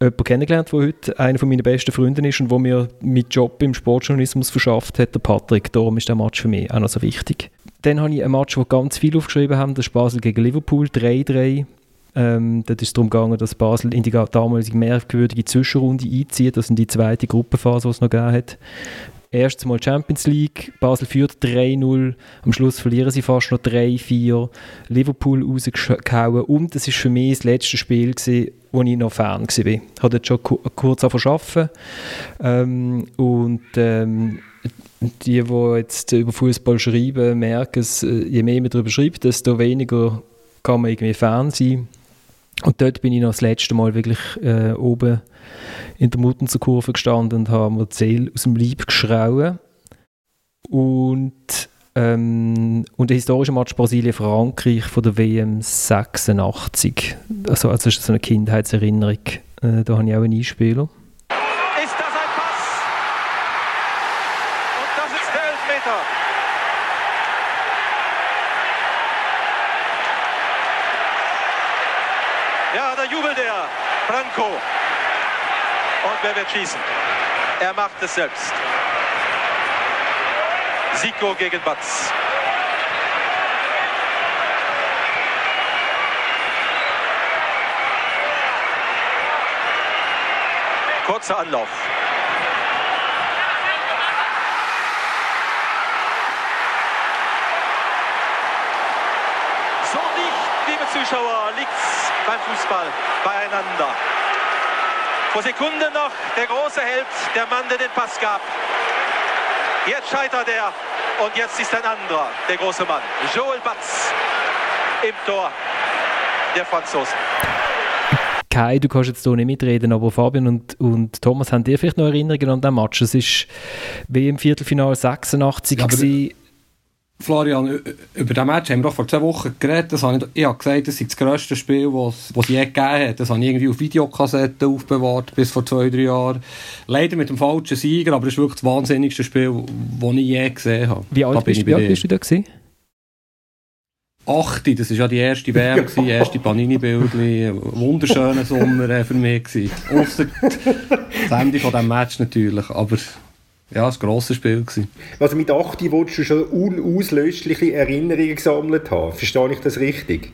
jemanden kennengelernt, der heute einer meiner besten Freunde ist und der mir meinen Job im Sportjournalismus verschafft hat, der Patrick. Darum ist der Match für mich auch noch so wichtig. Dann habe ich ein Match, wo ganz viel aufgeschrieben haben, das ist Basel gegen Liverpool, 3-3. Ähm, dort ist es darum gegangen, dass Basel in die damalige merkwürdige Zwischenrunde einzieht. Das ist die zweite Gruppenphase, die es noch gegeben hat erstes Mal Champions League, Basel führt 3-0, am Schluss verlieren sie fast noch 3-4, Liverpool rausgehauen und es war für mich das letzte Spiel, gewesen, wo ich noch Fan war. Ich habe dort schon kurz arbeiten ähm, und ähm, die, die jetzt über Fußball schreiben, merken es, äh, je mehr man darüber schreibt, desto weniger kann man irgendwie Fan sein. Und dort bin ich noch das letzte Mal wirklich äh, oben in der Muttenzer Kurve gestanden und habe mir die Seele aus dem Leib geschrauen. Und, ähm, und der historische Match Brasilien-Frankreich von der WM 86. Also, also das ist so eine Kindheitserinnerung. Äh, da habe ich auch einen Einspieler. wer wird schießen? Er macht es selbst. Siko gegen Batz. Kurzer Anlauf. So nicht, liebe Zuschauer, liegt's beim Fußball beieinander. Vor Sekunden noch der große Held, der Mann, der den Pass gab. Jetzt scheitert er und jetzt ist ein anderer, der große Mann. Joel Batz im Tor der Franzosen. Kai, du kannst jetzt hier nicht mitreden, aber Fabian und, und Thomas, haben dir vielleicht noch Erinnerungen an den Match? Es war wie im Viertelfinale 86 ja, Florian, über diesen Match haben wir doch vor zwei Wochen geredet. Das habe ich, ich habe gesagt, das ist das grösste Spiel, das es je gegeben hat. Das habe ich irgendwie auf Videokassetten aufbewahrt, bis vor zwei, drei Jahren. Leider mit dem falschen Sieger, aber es ist wirklich das wahnsinnigste Spiel, das ich je gesehen habe. Wie alt, bist, wie alt bist du da gewesen? Achte, das war ja die erste WM, die (laughs) erste Panini-Bildli. Wunderschöner Sommer äh, für mich. Ausser das Ende von diesem Match natürlich, aber ja, ein grosses Spiel. Gewesen. Also mit 8 wolltest du schon unauslöschliche Erinnerungen gesammelt haben. Verstehe ich das richtig?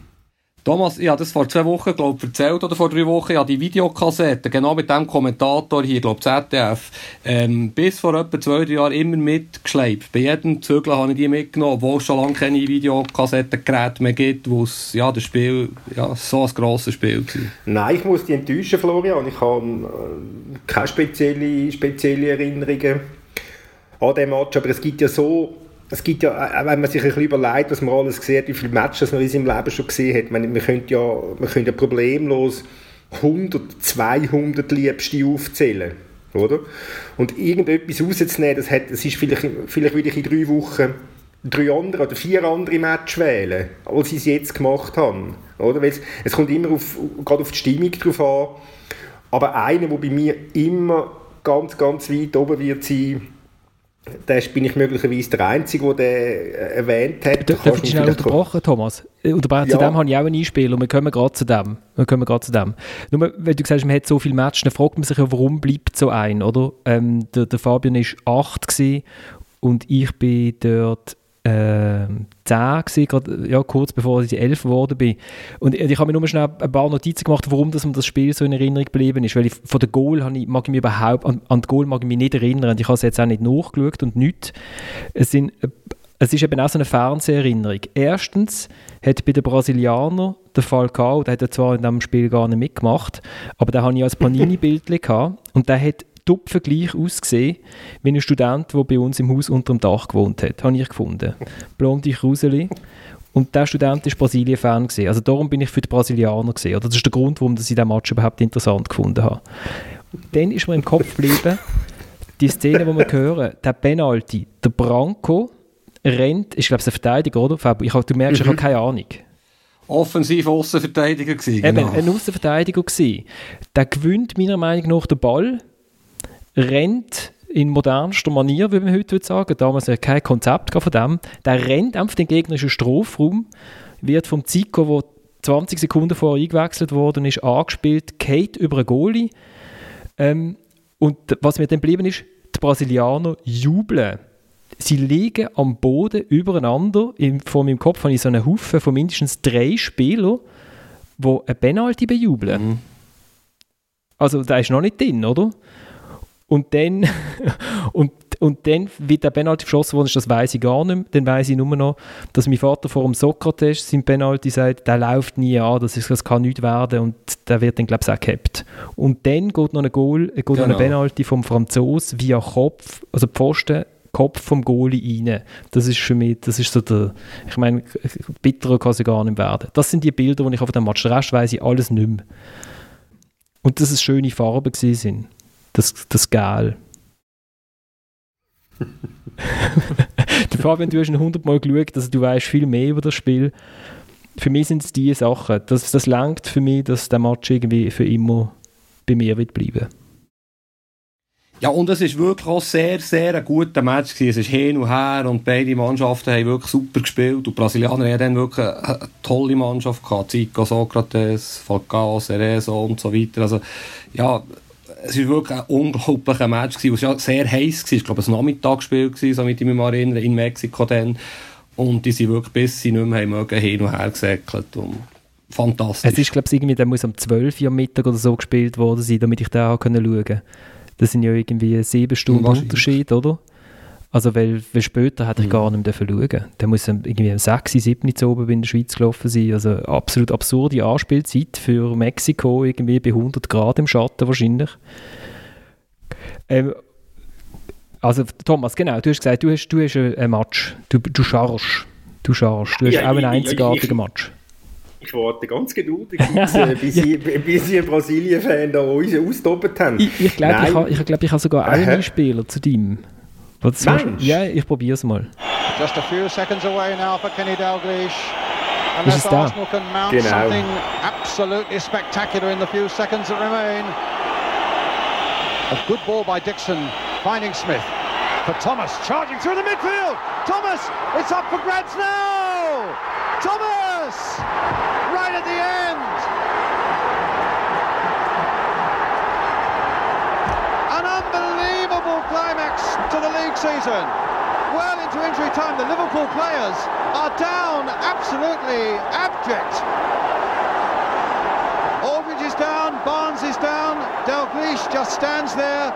Thomas, ich habe das vor zwei Wochen, glaube erzählt, oder vor drei Wochen, ja, die Videokassette, genau mit dem Kommentator hier, glaube ZDF, ähm, bis vor etwa zwei, drei Jahren immer mitgeschleift. Bei jedem Zügel habe ich die mitgenommen, obwohl es schon lange keine Videokassettengeräte mehr gibt, wo es, ja, das Spiel, ja, so ein grosses Spiel war. Nein, ich muss dich enttäuschen, Florian. Ich habe äh, keine speziellen spezielle Erinnerungen an dem Match, aber es gibt ja so, es gibt ja, wenn man sich ein bisschen überlegt, was man alles sieht, wie viele Matches man in seinem Leben schon gesehen hat, man, man könnte ja, man könnte ja problemlos 100, 200 Liebste aufzählen, oder? Und irgendetwas rauszunehmen, das, hat, das ist vielleicht, vielleicht würde ich in drei Wochen drei andere oder vier andere Matches wählen, als sie es jetzt gemacht haben, oder? Weil es, es kommt immer auf, gerade auf die Stimmung drauf an, aber einer, der bei mir immer ganz, ganz weit oben wird sein, da bin ich möglicherweise der Einzige, der äh, erwähnt hat. Darf ich schnell unterbrochen, Thomas? Äh, Unterbrechen, ja. Zu dem habe ich auch ein Einspiel und wir kommen gerade zu dem. Wir kommen gerade zu dem. Nur, wenn du sagst, man hat so viele Matches, dann fragt man sich ja, warum bleibt so ein, oder? Ähm, der, der Fabian war 8 und ich bin dort äh, 10 gewesen, grad, ja, kurz bevor ich 11 geworden bin. Und ich habe mir nur schnell ein paar Notizen gemacht, warum das, das Spiel so in Erinnerung geblieben ist. Weil ich, von der Goal ich, mag ich mich überhaupt, an, an die Goal mag ich mich nicht erinnern. Ich habe es jetzt auch nicht nachgeschaut und nichts. Es, sind, es ist eben auch so eine Fernseherinnerung. Erstens hat bei den Brasilianern der Fall gehabt, der hat er zwar in diesem Spiel gar nicht mitgemacht, aber da habe ich als (laughs) Panini-Bild gehabt und der hat tupfen gleich ausgesehen wie ein Student, der bei uns im Haus unter dem Dach gewohnt hat. Habe ich gefunden. Blonde Kruseli und der Student war Brasilien-Fan. Also darum bin ich für die Brasilianer. Gewesen. Oder das ist der Grund, warum ich diesen Match überhaupt interessant gefunden habe. Dann ist mir im Kopf geblieben, die Szene, die wir hören, der Penalty, der Branco rennt, ich glaube, es ist ein Verteidiger, oder? Ich, du merkst, mhm. ich habe keine Ahnung. Offensiv Außenverteidiger gewesen, genau. Eben, ein Außenverteidiger gewesen. Der gewinnt meiner Meinung nach den Ball, rennt in modernster Manier, wie man heute sagen. Damals ja kein Konzept von dem. Der rennt einfach den gegnerischen Strafraum, wird vom Zico, wo 20 Sekunden vorher eingewechselt worden ist, angespielt, geht über einen Goalie. Ähm, und was mir dann geblieben ist, die Brasilianer jubeln. Sie liegen am Boden übereinander. In, vor meinem Kopf habe ich so einen Haufen von mindestens drei Spielern, die eine Penalty bejubeln. Mhm. Also, da ist noch nicht drin, oder? Und dann, (laughs) und, und dann, wie der Penalty verschossen worden ist, das weiß ich gar nicht mehr. Dann weiß ich nur noch, dass mein Vater vor dem Sokrates sein Penalty sagt, der läuft nie an, das, ist, das kann nicht werden und der wird dann, glaube ich, auch gehabt. Und dann geht noch ein Goal, geht genau. noch eine genau. Penalty vom Franzos via Kopf, also Pfosten, Kopf vom Goalie rein. Das ist für mich, das ist so der, ich meine, bitterer kann es gar nicht werden. Das sind die Bilder, die ich auf dem Match, den Rest weiss ich alles nicht mehr. Und dass es schöne Farben sind das, das Gel. (laughs) Fabian, du hast ihn hundertmal geschaut, also du weißt viel mehr über das Spiel. Für mich sind es diese Sachen. Das, das langt für mich, dass der Match irgendwie für immer bei mir wird bleiben. Ja, und es ist wirklich auch sehr, sehr ein guter Match gewesen. Es ist hin und her und beide Mannschaften haben wirklich super gespielt. Und die Brasilianer haben dann wirklich eine, tolle Mannschaft gehabt. Zico, Sokrates, Falcao, Cerezo und so weiter. Also, ja, es war wirklich ein unglaublicher Match. Gewesen. Es war ja sehr heiß. Gewesen. Ich glaube, ein Nachmittagsspiel, gewesen, so mit ich mich erinnere, in Mexiko dann. Und die sind wirklich, bis sie nicht mehr haben mögen, hin und her gesäckelt. Und fantastisch. Es ist, glaube ich, irgendwie, der muss um 12 Uhr am Mittag oder so gespielt worden sein, damit ich da auch schauen konnte. Das sind ja irgendwie sieben Stunden Unterschied, oder? Also, weil, weil später hätte ich mhm. gar nicht mehr schauen Der muss irgendwie um 6, 7 zu oben in der Schweiz gelaufen sein. Also, absolut absurde Anspielzeit für Mexiko, irgendwie bei 100 Grad im Schatten wahrscheinlich. Ähm, also, Thomas, genau, du hast gesagt, du hast, du hast ein Match. Du, du scharst. Du scharst. Du hast ja, auch einen einzigartigen Match. Ich warte ganz geduldig, (laughs) bis, äh, bis, ja. ich, bis ich Brasilien-Fan da uns austobt haben. Ich, ich glaube, ich, ich, glaub, ich habe sogar einen Spieler zu deinem. Was Mensch. Ja, ich probiere es mal. Just a few seconds away now for Kenny Dalglish. Unless Arsenal can mount genau. something absolutely spectacular in the few seconds that remain. A good ball by Dixon, finding Smith. For Thomas, charging through the midfield. Thomas, it's up for grabs now. Thomas, right at the end. Climax to the league season. Well into injury time, the Liverpool players are down, absolutely abject. Aldridge is down, Barnes is down, Dalglish just stands there.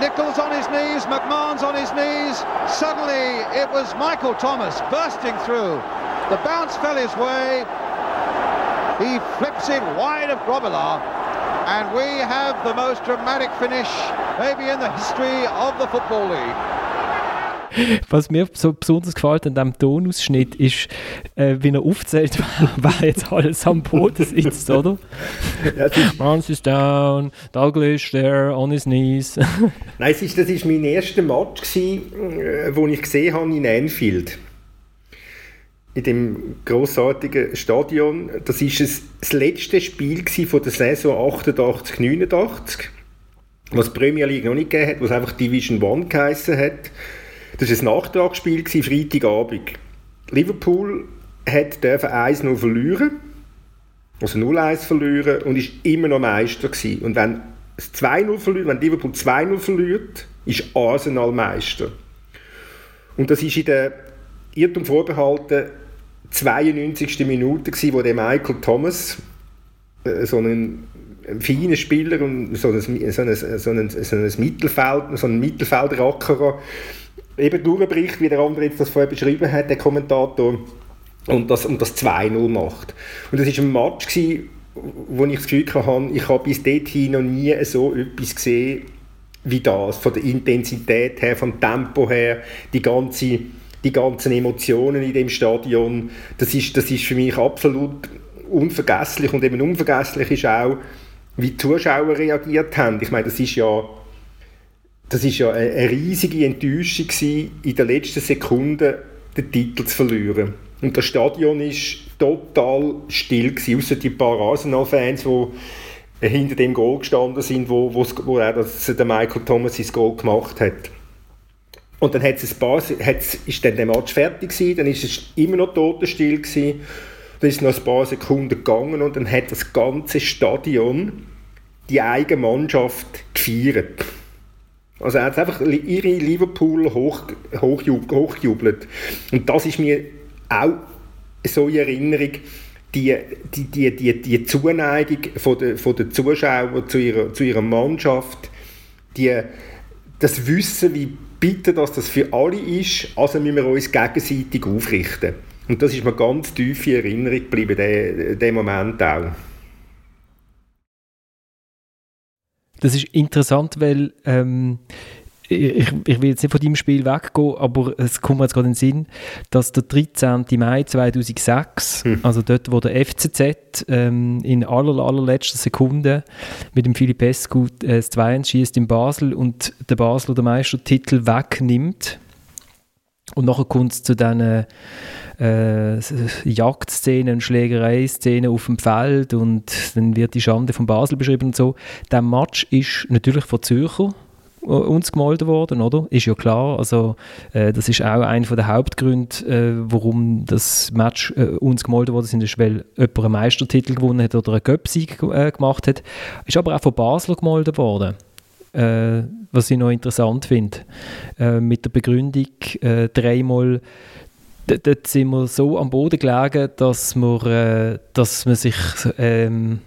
Nichols on his knees, McMahon's on his knees. Suddenly it was Michael Thomas bursting through. The bounce fell his way. He flips it wide of Grobbelaar. And we have the most dramatic finish maybe in the history of the Football League. Was mir so besonders gefällt an diesem Tonausschnitt ist, äh, wie er aufzählt, (laughs) wer jetzt alles am Boden sitzt, oder? Ja, Mans is down, Douglas there on his knees. (laughs) Nein, es ist, das war mein erster Match, gewesen, äh, wo ich gesehen habe in Anfield. In dem grossartigen Stadion. Das war das letzte Spiel von der Saison 88, 89 was die Premier League noch nicht gegeben hat, was einfach Division One geheissen hat. Das war ein Nachtragsspiel, Freitagabend. Liverpool hat 1-0 verlieren, also 0-1 verlieren und ist immer noch Meister gewesen. Und wenn es 2-0 verliert, wenn Liverpool 2-0 verliert, ist Arsenal Meister. Und das ist in der Irrtum vorbehalten 92. Minute gewesen, wo der Michael Thomas äh, so einen ein feiner Spieler und so ein, so ein, so ein, so ein Mittelfeld, so ein Mittelfeldrackerer eben durchbricht, wie der andere jetzt das vorher beschrieben hat, der Kommentator, und das, und das 2-0 macht. Und das war ein Match, gewesen, wo ich das Gefühl hatte, ich habe bis dahin noch nie so etwas gesehen wie das, von der Intensität her, vom Tempo her, die ganze die ganzen Emotionen in dem Stadion, das ist, das ist für mich absolut unvergesslich und eben unvergesslich ist auch, wie die Zuschauer reagiert haben. Ich meine, das ist ja das ist ja eine riesige Enttäuschung gewesen, in der letzten Sekunde den Titel zu verlieren. Und das Stadion ist total still gewesen, außer die paar Arsenal-Fans, die hinter dem Goal gestanden sind, wo, wo, wo er das, der Michael Thomas sein Goal gemacht hat. Und dann hat's ein paar, hat's, ist dann der Match fertig gewesen, dann ist es immer noch totenstill gewesen. Dann ist es noch ein paar Sekunden gegangen und dann hat das ganze Stadion die eigene Mannschaft gefeiert. Also er hat einfach ihre Liverpool hoch, hochgejubelt. Und das ist mir auch so in Erinnerung, die, die, die, die, die Zuneigung von der, von der Zuschauer zu ihrer, zu ihrer Mannschaft, die, das Wissen, wie bitter dass das für alle ist, also müssen wir uns gegenseitig aufrichten. Und das ist mir ganz tief in Erinnerung geblieben, der, der Moment auch. Das ist interessant, weil ähm, ich, ich, will jetzt nicht von deinem Spiel weggehen, aber es kommt mir jetzt gerade in den Sinn, dass der 13. Mai 2006, hm. also dort, wo der FCZ ähm, in aller, allerletzter Sekunde mit dem Philipp Escu äh, das 2 schießt in Basel und der Basler den Meistertitel wegnimmt. Und nachher kommt es zu diesen äh, Jagdszenen, Schlägerei-Szenen auf dem Feld und dann wird die Schande von Basel beschrieben und so. Der Match ist natürlich von Zürcher äh, uns gemalt worden, oder? Ist ja klar. Also äh, das ist auch einer der Hauptgründe, äh, warum das Match äh, uns gemalt worden ist, weil jemand einen Meistertitel gewonnen hat oder einen Göpsieg äh, gemacht hat. Ist aber auch von Basel gemalt worden. Äh, was ich noch interessant finde. mit der Begründung dreimal dort sind wir so am Boden gelegen, dass wir, dass man sich ähm,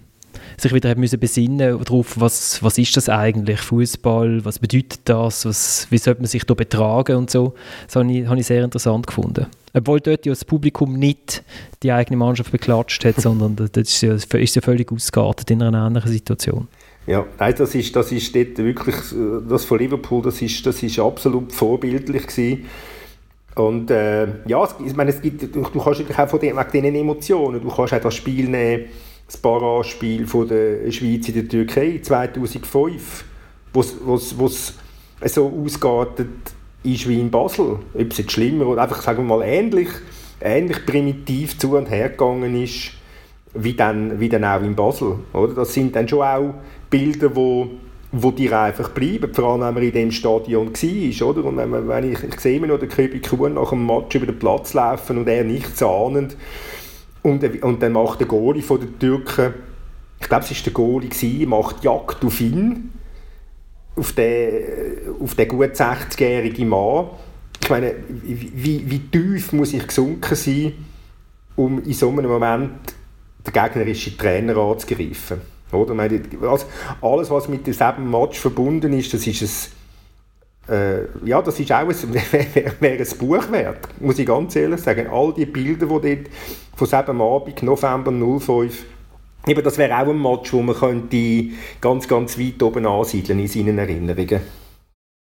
sich wieder müssen besinnen darauf, was, was ist das eigentlich, Fußball, was bedeutet das, was, wie sollte man sich da betragen und so. Das habe ich, habe ich sehr interessant gefunden. Obwohl dort ja das Publikum nicht die eigene Mannschaft beklatscht hat, (laughs) sondern das ist ja, ist ja völlig ausgeartet in einer ähnlichen Situation. Ja, nein, das ist, das ist dort wirklich, das von Liverpool, das ist, das ist absolut vorbildlich gewesen. Und äh, ja, ich meine, es gibt, du, du kannst auch von den, wegen diesen Emotionen, du kannst auch das Spiel nehmen, das Barrage-Spiel der Schweiz in der Türkei 2005, wo es so ausgeartet ist wie in Basel. Ob es jetzt schlimmer oder einfach, sagen wir mal, ähnlich, ähnlich primitiv zu und her gegangen ist, wie dann, wie dann auch in Basel. Oder? Das sind dann schon auch Bilder, wo wo dir einfach bleiben, vor allem wenn man in dem Stadion war, oder? Und wenn, man, wenn ich, ich sehe immer noch den Köbi Kuhn nach dem Match über den Platz laufen und er nichts ahnend, und, und dann macht der Goalie von den Türken, ich glaube es war der Goalie, macht Jagd auf ihn, auf den, auf den gut 60-jährigen Mann. Ich meine, wie, wie tief muss ich gesunken sein, um in so einem Moment den gegnerischen Trainer anzugreifen? Oder? Meine, also alles, was mit diesem Match verbunden ist, das ist ein äh, ja, das ist auch ein, (laughs) wäre wär ein Buch wert, muss ich ganz ehrlich sagen. All die Bilder, die dort von diesem Abend, November 05, eben, das wäre auch ein Match, wo man könnte ganz, ganz weit oben ansiedeln in seinen Erinnerungen.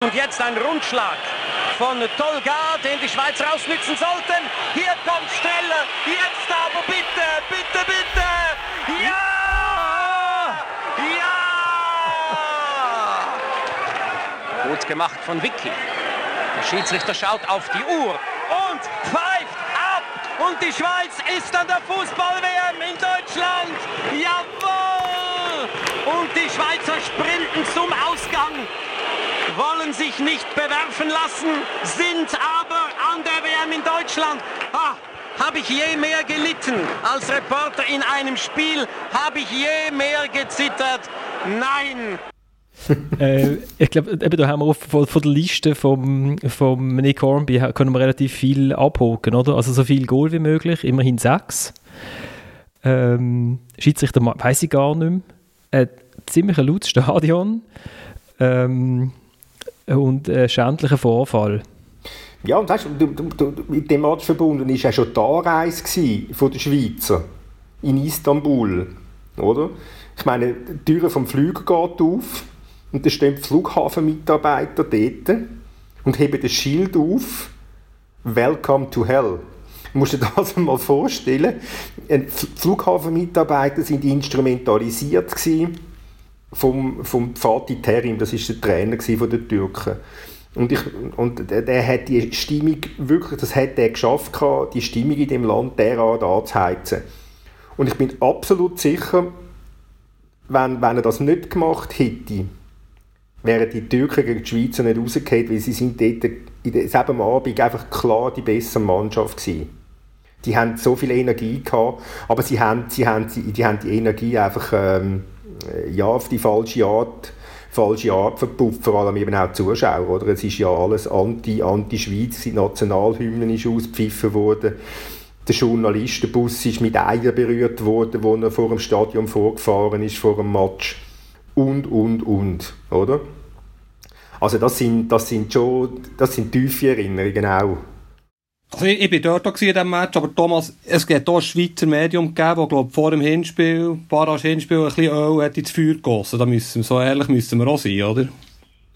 Und jetzt ein Rundschlag von Tolga, den die Schweiz rausnützen sollten. Hier kommt Streller, jetzt aber bitte, bitte. Ja! Gemacht von Vicky. Der Schiedsrichter schaut auf die Uhr und pfeift ab. Und die Schweiz ist an der Fußball-WM in Deutschland. Jawohl! Und die Schweizer sprinten zum Ausgang. Wollen sich nicht bewerfen lassen, sind aber an der WM in Deutschland. Ah, habe ich je mehr gelitten als Reporter in einem Spiel? Habe ich je mehr gezittert? Nein! (laughs) äh, ich glaube, da haben wir von, von der Liste vom, vom Nick Hornby können wir relativ viel abhoken, oder? Also so viel Goal wie möglich, immerhin sechs. Ähm, Schiedsrichter weiß ich gar nicht mehr. Ein ziemlich ein lautes Stadion ähm, und ein schändlicher Vorfall. Ja, und weißt du, du, mit dem Match verbunden war ja schon die Anreise von der Schweizer in Istanbul, oder? Ich meine, die Tür vom Flüger geht auf und dann stehen die Flughafenmitarbeiter dort und heben das Schild auf Welcome to Hell. Du musst dir das (laughs) mal vorstellen. Flughafenmitarbeiter sind instrumentalisiert vom, vom Fatih Terim, das ist der Trainer von der Türken. Und, ich, und der, hat die Stimmung wirklich, das hat er geschafft, die Stimmung in dem Land derart anzuheizen. Und ich bin absolut sicher, wenn, wenn er das nicht gemacht hätte, wären die Türken gegen die Schweizer nicht rausgefallen, weil sie sind dort in diesem Abend einfach klar die bessere Mannschaft gewesen. Die haben so viel Energie gehabt, aber sie haben, sie haben, die, die haben die Energie einfach ähm, ja, auf die falsche Art falsche Art verpufft, vor allem eben auch die Zuschauer. Oder? Es ist ja alles anti-Schweiz, anti die Nationalhymne ist ausgepfiffen worden. Der Journalistenbus ist mit Eiern berührt worden, wo er vor dem Stadion vorgefahren ist, vor dem Match. Und, und, und. Oder? Also das sind, das sind schon das sind tiefe Erinnerungen auch. Also ich, ich bin dort auch in diesem Match, aber Thomas, es gibt hier ein Schweizer Medium gegeben, das glaub, vor dem Hinspiel, Barrage-Hinspiel, ein bisschen Öl hat ins Feuer gegossen. Da müssen wir, so ehrlich müssen wir auch sein, oder?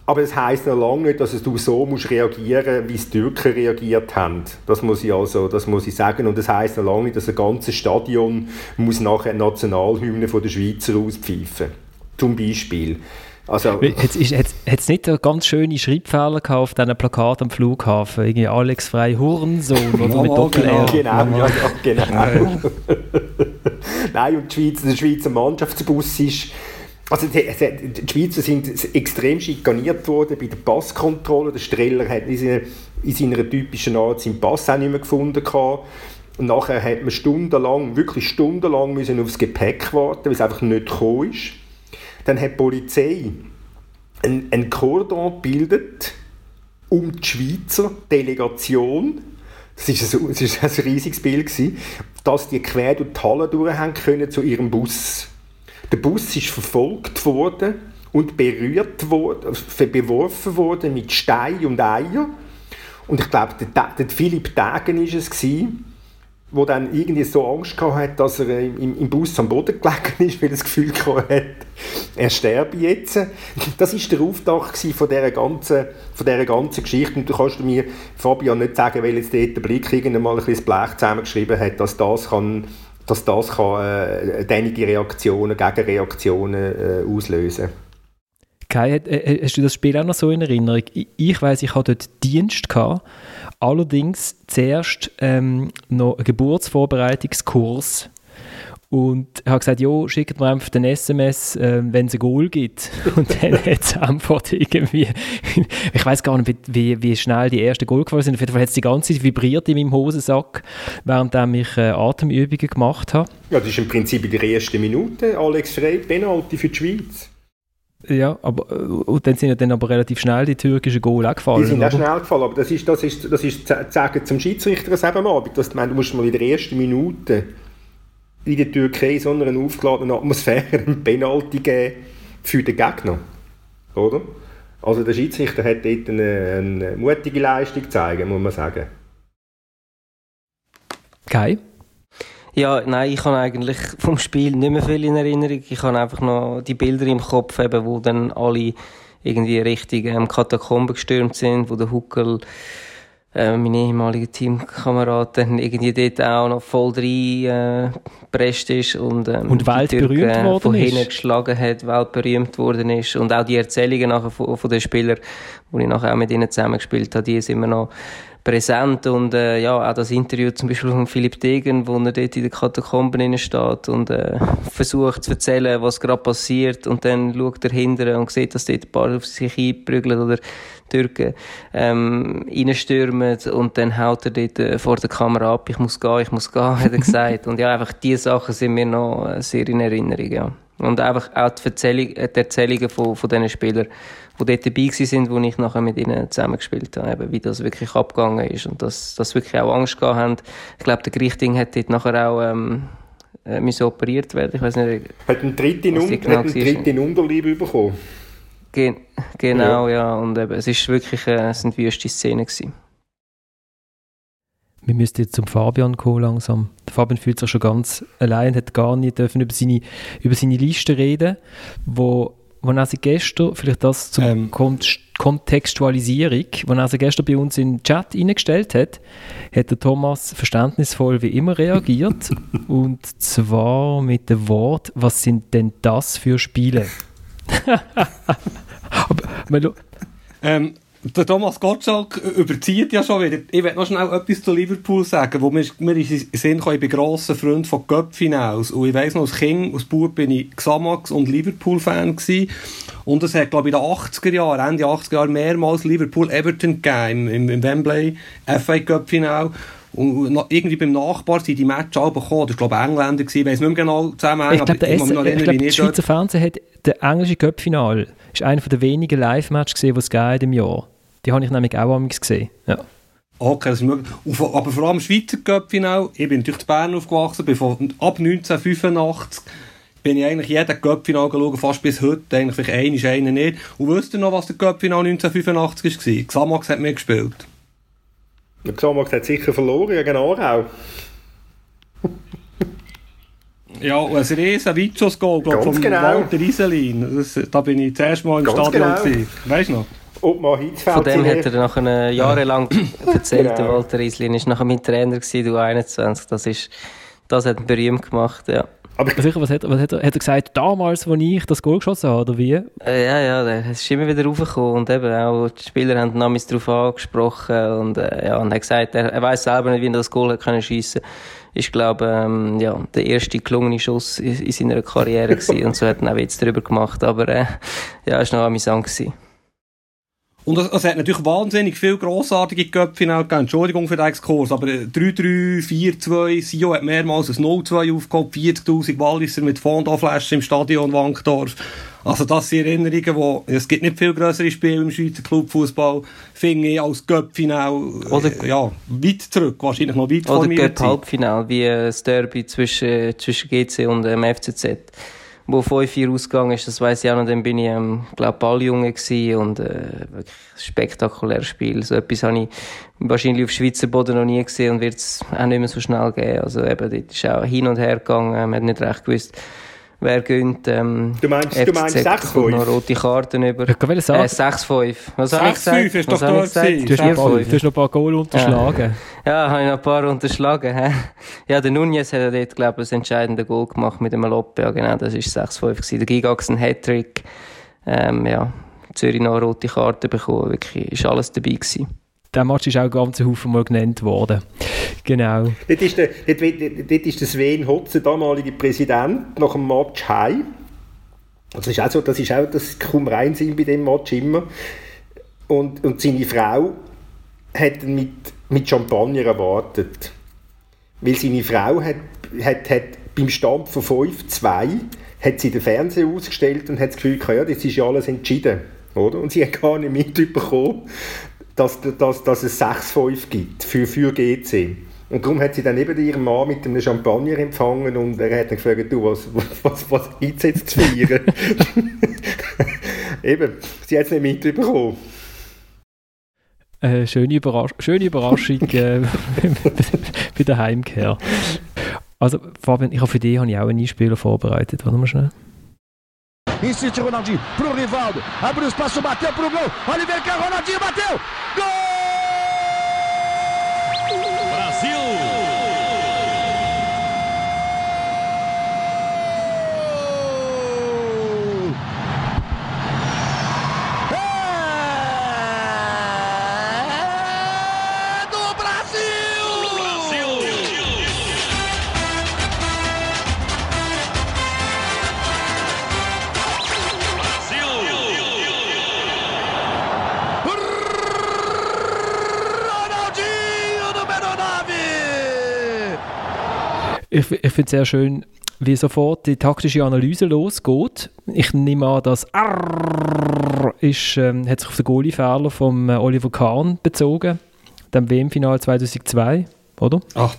Aber es heisst noch lange nicht, dass du so musst reagieren musst, wie die Türken reagiert haben. Das muss ich, also, das muss ich sagen. Und es heisst noch lange nicht, dass ein ganzes Stadion muss nachher Nationalhymne von der Schweizer auspfeifen. Zum Beispiel. Also, hat es nicht eine ganz schöne Schreibfehler auf diesen Plakat am Flughafen? Irgendwie Alex Frei Hurensohn oder ja, mit doppel Genau, genau, ja, genau. (laughs) Nein, und die Schweizer, der Schweizer Mannschaftsbus ist... Also die, die Schweizer sind extrem schikaniert worden bei der Passkontrolle. Der Streller hat in seiner, in seiner typischen Art seinen Pass auch nicht mehr gefunden. Gehabt. Und nachher hat man stundenlang, wirklich stundenlang müssen aufs Gepäck warten, weil es einfach nicht gekommen ist. Dann hat die Polizei einen, Kordon gebildet um die Schweizer Delegation. Das war ein, ein riesiges Bild, gewesen, dass die quer durch die Halle durch haben können zu ihrem Bus. Der Bus ist verfolgt worden und berührt worden, beworfen worden mit Stein und Eier. Und ich glaube, der, der Philipp Dagen war es, gewesen, wo dann irgendwie so Angst gehabt hat, dass er im, im Bus am Boden gelegen ist, weil er das Gefühl gehabt hat, er sterbe jetzt. Das ist der Auftakt von dieser ganzen, von dieser ganzen Geschichte. Und du kannst mir, Fabian, nicht sagen, weil jetzt der Blick irgendwann mal ein bisschen Blech zusammengeschrieben hat, dass das kann, dass das kann äh, einige Reaktionen, Gegenreaktionen äh, auslösen kann. Kai, äh, hast du das Spiel auch noch so in Erinnerung? Ich weiß, ich hatte dort Dienst gehabt, allerdings zuerst ähm, noch einen Geburtsvorbereitungskurs und habe gesagt, jo, schickt mir einfach den SMS, äh, wenn es ein Goal gibt. (laughs) Und dann hat es Antwort irgendwie, (laughs) ich weiß gar nicht, wie, wie schnell die ersten Goal gefallen sind. Auf jeden Fall hat es die ganze Zeit vibriert in meinem Hosensack, während ich äh, Atemübungen gemacht habe. Ja, das ist im Prinzip in der ersten Minute Alex Frey, Penalty für die Schweiz. Ja, aber äh, und dann sind ja dann aber relativ schnell die türkischen Goal auch gefallen. Die sind auch schnell gefallen, aber das ist, das ist, das ist sagen zum Schiedsrichter am Abend, dass, du musst mal in der ersten Minute in der Türkei in so einer aufgeladenen Atmosphäre einen Penalty geben für den Gegner. Oder? Also der Schiedsrichter hat dort eine, eine mutige Leistung gezeigt, muss man sagen. Kai? Ja, nein, ich habe eigentlich vom Spiel nicht mehr viel in Erinnerung. Ich habe einfach noch die Bilder im Kopf, eben, wo dann alle irgendwie Richtung ähm, Katakomben gestürmt sind, wo der Huckel, äh, mein ehemaliger Teamkamerad, dann irgendwie dort auch noch voll rein äh, ist und, ähm, und weltberühmt äh, worden von hinten geschlagen hat, weltberühmt worden ist und auch die Erzählungen nachher von, von den Spielern, wo ich nachher auch mit ihnen zusammengespielt habe, die sind immer noch präsent und äh, ja, auch das Interview zum Beispiel von Philipp Degen, wo er dort in den Katakomben steht und äh, versucht zu erzählen, was gerade passiert und dann schaut er hinterher und sieht, dass dort ein paar auf sich einprügeln oder Türken ähm, reinstürmen und dann haut er dort äh, vor der Kamera ab, ich muss gehen, ich muss gehen, hat er gesagt und ja, einfach diese Sachen sind mir noch sehr in Erinnerung, ja. Und einfach auch die, Erzählung, äh, die Erzählungen von, von diesen Spielern, die dort dabei sind, wo ich nachher mit ihnen zusammengespielt habe, wie das wirklich abgegangen ist und dass, dass wirklich auch Angst gehabt haben. Ich glaube, der Grichting hat dort nachher auch ähm, äh, müssen operiert werden. Ich weiß nicht, hat einen dritten, um, genau hat einen dritten Unterleib bekommen. Ge genau, ja. ja. Und eben, es ist wirklich äh, es sind wüste Szenen gewesen. Wir müssten jetzt zum Fabian kommen langsam. Der Fabian fühlt sich schon ganz allein, hat gar nicht dürfen über seine, über seine Liste reden, wo wo er sich gestern, vielleicht das zur ähm. Kontextualisierung, wo er gestern bei uns in den Chat eingestellt hat, hat der Thomas verständnisvoll wie immer reagiert. (laughs) und zwar mit dem Wort, was sind denn das für Spiele? (laughs) Aber, ähm, der Thomas Gottschalk überzieht ja schon wieder. Ich will noch schnell etwas zu Liverpool sagen, wo mir, mir in Sinn kommt, ich bin grosser Freund von Cup-Finals. Und ich weiss noch, als Kind, als Bub bin ich Xamax und Liverpool-Fan gewesen. Und es hat, glaube ich, in den 80er Jahren, Ende 80er Jahre mehrmals Liverpool-Everton gegeben, im, im Wembley FA Cup-Final. Und irgendwie beim Nachbar sind die Matches auch bekommen. Das war, glaube ich, Engländer. Ich weiß nicht mehr genau zusammen. Ich glaube, der, S ich glaub, der Schweizer Fernsehen hat der englische Cup-Final ist einer der wenigen Live-Matches die es gibt im Jahr. Die habe ich nämlich auch einmal gesehen. Ja. Okay, das ist möglich. aber vor allem Schweizer Cup-Final, ich bin in Bern aufgewachsen, bin von, ab 1985 bin ich eigentlich jeden Cup-Final geschaut, fast bis heute, eigentlich vielleicht einen ist einer nicht. Und wisst ihr noch, was der Cup-Final 1985 war? Xamax hat mitgespielt. Der Xamax hat sicher verloren gegen Aarau. Ja, und (laughs) ein riesen glaube von genau. Walter Rieselin. Das, da bin ich zuerst mal im Ganz Stadion genau. Weißt du noch? Von dem hat er nach einer jahrelang (coughs) erzählt, genau. Walter Rieselin ist nachher mein Trainer gewesen, du 21. Das, ist, das hat ihn berühmt gemacht, ja. Aber sicher, was hat, was hat, er, hat er gesagt, damals, als ich das Goal geschossen habe, oder wie? Äh, ja, ja, er ist immer wieder raufgekommen und eben auch die Spieler haben namens darauf angesprochen und, äh, ja, und er hat gesagt, er, er weiß selber nicht, wie er das Goal hat können schiessen ist, glaube ähm, ja, der erste gelungene Schuss in, in seiner Karriere gewesen und so hat er auch jetzt drüber gemacht, aber äh, ja, es war noch amüsant gewesen. Und es, hat natürlich wahnsinnig viele grossartige Köpfe gegeben. Entschuldigung für den Exkurs, aber 3-3, 4-2, Sio hat mehrmals ein 0-2 aufgehoben, 40.000 Walliser mit Fondaflaschen im Stadion Wankdorf. Also das sind Erinnerungen, wo, es gibt nicht viel größere Spiele im Schweizer Clubfußball, finde ich als Göpp-Final, äh, ja, weit zurück, wahrscheinlich noch weit oder vor mir. Oder Göpp-Halbfinal, wie das Derby zwischen, zwischen GC und dem ähm, FCZ wo 5-4 ausgegangen ist, das weiß ich auch noch, dann bin ich, ähm, glaube Balljunge gewesen und, äh, wirklich spektakuläres Spiel. So etwas habe ich wahrscheinlich auf Schweizer Boden noch nie gesehen und wird es auch nicht mehr so schnell geben. Also eben, dort ist auch hin und her gegangen, man hat nicht recht gewusst, wer gönnt. Ähm, du meinst, FCZ du meinst 6-5? noch rote Karten über. Ich kann sagen. Äh, 6-5. Was habe ich gesagt? ist doch da gesagt? Du hast, noch, du hast noch ein paar Goal unterschlagen. Ja, ja habe ich noch ein paar unterschlagen. ja, der Nunez hat ja dort, glaube ich, das entscheidende Goal gemacht mit dem Loppe. Ja, genau, das war 6-5 Der Gigax ein Hattrick. Ähm, ja, Zürich noch eine rote Karte bekommen. Wirklich, ist alles dabei gewesen der Match ist auch ganz Haufen mal genannt worden. Genau. Dort ist der, dort, dort ist der Sven Hotz, der damalige Präsident, nach dem Match heim. Das ist auch so, das ist auch das kaum Reinsinn bei dem Match immer. Und, und seine Frau hat ihn mit, mit Champagner erwartet. Weil seine Frau hat, hat, hat beim Stand von 5-2 hat sie den Fernseher ausgestellt und hat das Gefühl gehabt, ja, das ist ja alles entschieden. Oder? Und sie hat gar nicht mitbekommen, dass, dass, dass es 6-5 gibt für, für GC. Und darum hat sie dann eben ihren Mann mit einem Champagner empfangen und er hat dann gefragt, du, was, was, was gibt es jetzt zu feiern? (laughs) eben, sie hat es nicht mitbekommen. Äh, schöne, Überrasch schöne Überraschung äh, (laughs) bei der Heimkehr. Also, Fabian, ich habe für dich habe ich auch einen Einspieler vorbereitet. Warte mal schnell. Insiste Ronaldinho pro Rivaldo. Abriu espaço, bateu pro gol. Oliver Ronaldinho bateu. Gol! Ich, ich finde es sehr schön, wie sofort die taktische Analyse losgeht. Ich nehme an, dass Arrrr ist, ähm, hat sich auf den Goalie-Fehler von äh, Oliver Kahn bezogen, dem WM-Final 2002, oder? Ach,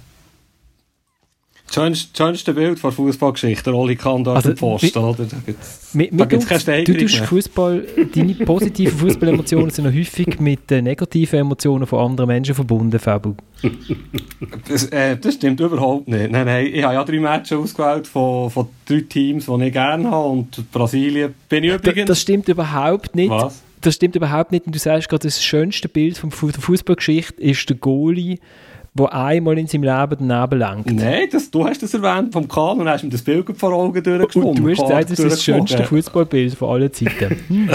Das schönste Bild von Fußballgeschichte, Oli Kahn da also, Posten, oder? Da gibt's, mit, da gibt's keine du tust Fußball, deine positiven Fußballemotionen sind noch häufig mit den negativen Emotionen von anderen Menschen verbunden, Fabu. (laughs) das, äh, das, stimmt überhaupt nicht. Nein, nein, ich habe ja drei Matches ausgewählt von, von drei Teams, die ich gerne habe und Brasilien bin ich übrigens... Das, das stimmt überhaupt nicht. Was? Das stimmt überhaupt nicht und du sagst gerade, das schönste Bild von der Fußballgeschichte ist der Goalie wo einmal in seinem Leben daneben lenkt. Nein, das, du hast das erwähnt vom Kahn und hast mir das Bild vor Augen durchgeschwommen. Und du hast gesagt, das ist das schönste Fußballbild von allen Zeiten. (laughs) Hm.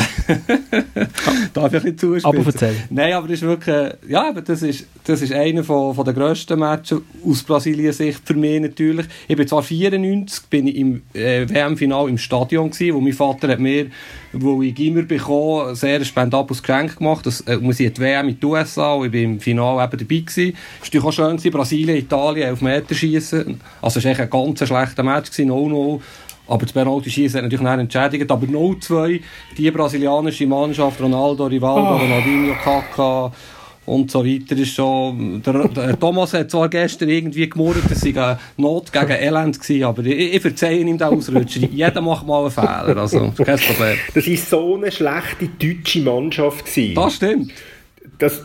Darf ich ein bisschen? Aber erzähl. Nein, aber das ist wirklich, ja, aber das ist, das ist einer von, von der grössten Matches aus Brasiliens Sicht für mich natürlich. Ich bin zwar 94, bin ich im äh, WM-Final im Stadion gewesen, wo mein Vater hat mir wo ich Gimmer bekommen, sehr spendables Geschenk gemacht. Das, äh, wir sind die WM in den USA ich war im Finale eben dabei gewesen. Es war auch schön gewesen, Brasilien, Italien, auf Meter schießen. Also es war ein ganz schlechter Match gewesen, 0-0. Aber das Penalty-Schießen hat natürlich nicht entschädigt. Aber 0-2, die brasilianische Mannschaft, Ronaldo, Rivaldo, oh. Ronaldinho, Kaká, und so weiter ist schon, der, der Thomas hat zwar gestern irgendwie gemurrt, dass sei eine Not gegen Elend gewesen, aber ich, ich verzeihe ihm den Ausrutscher. Jeder macht mal einen Fehler, also kein Problem. Das war so eine schlechte deutsche Mannschaft gewesen. Das stimmt. Dass,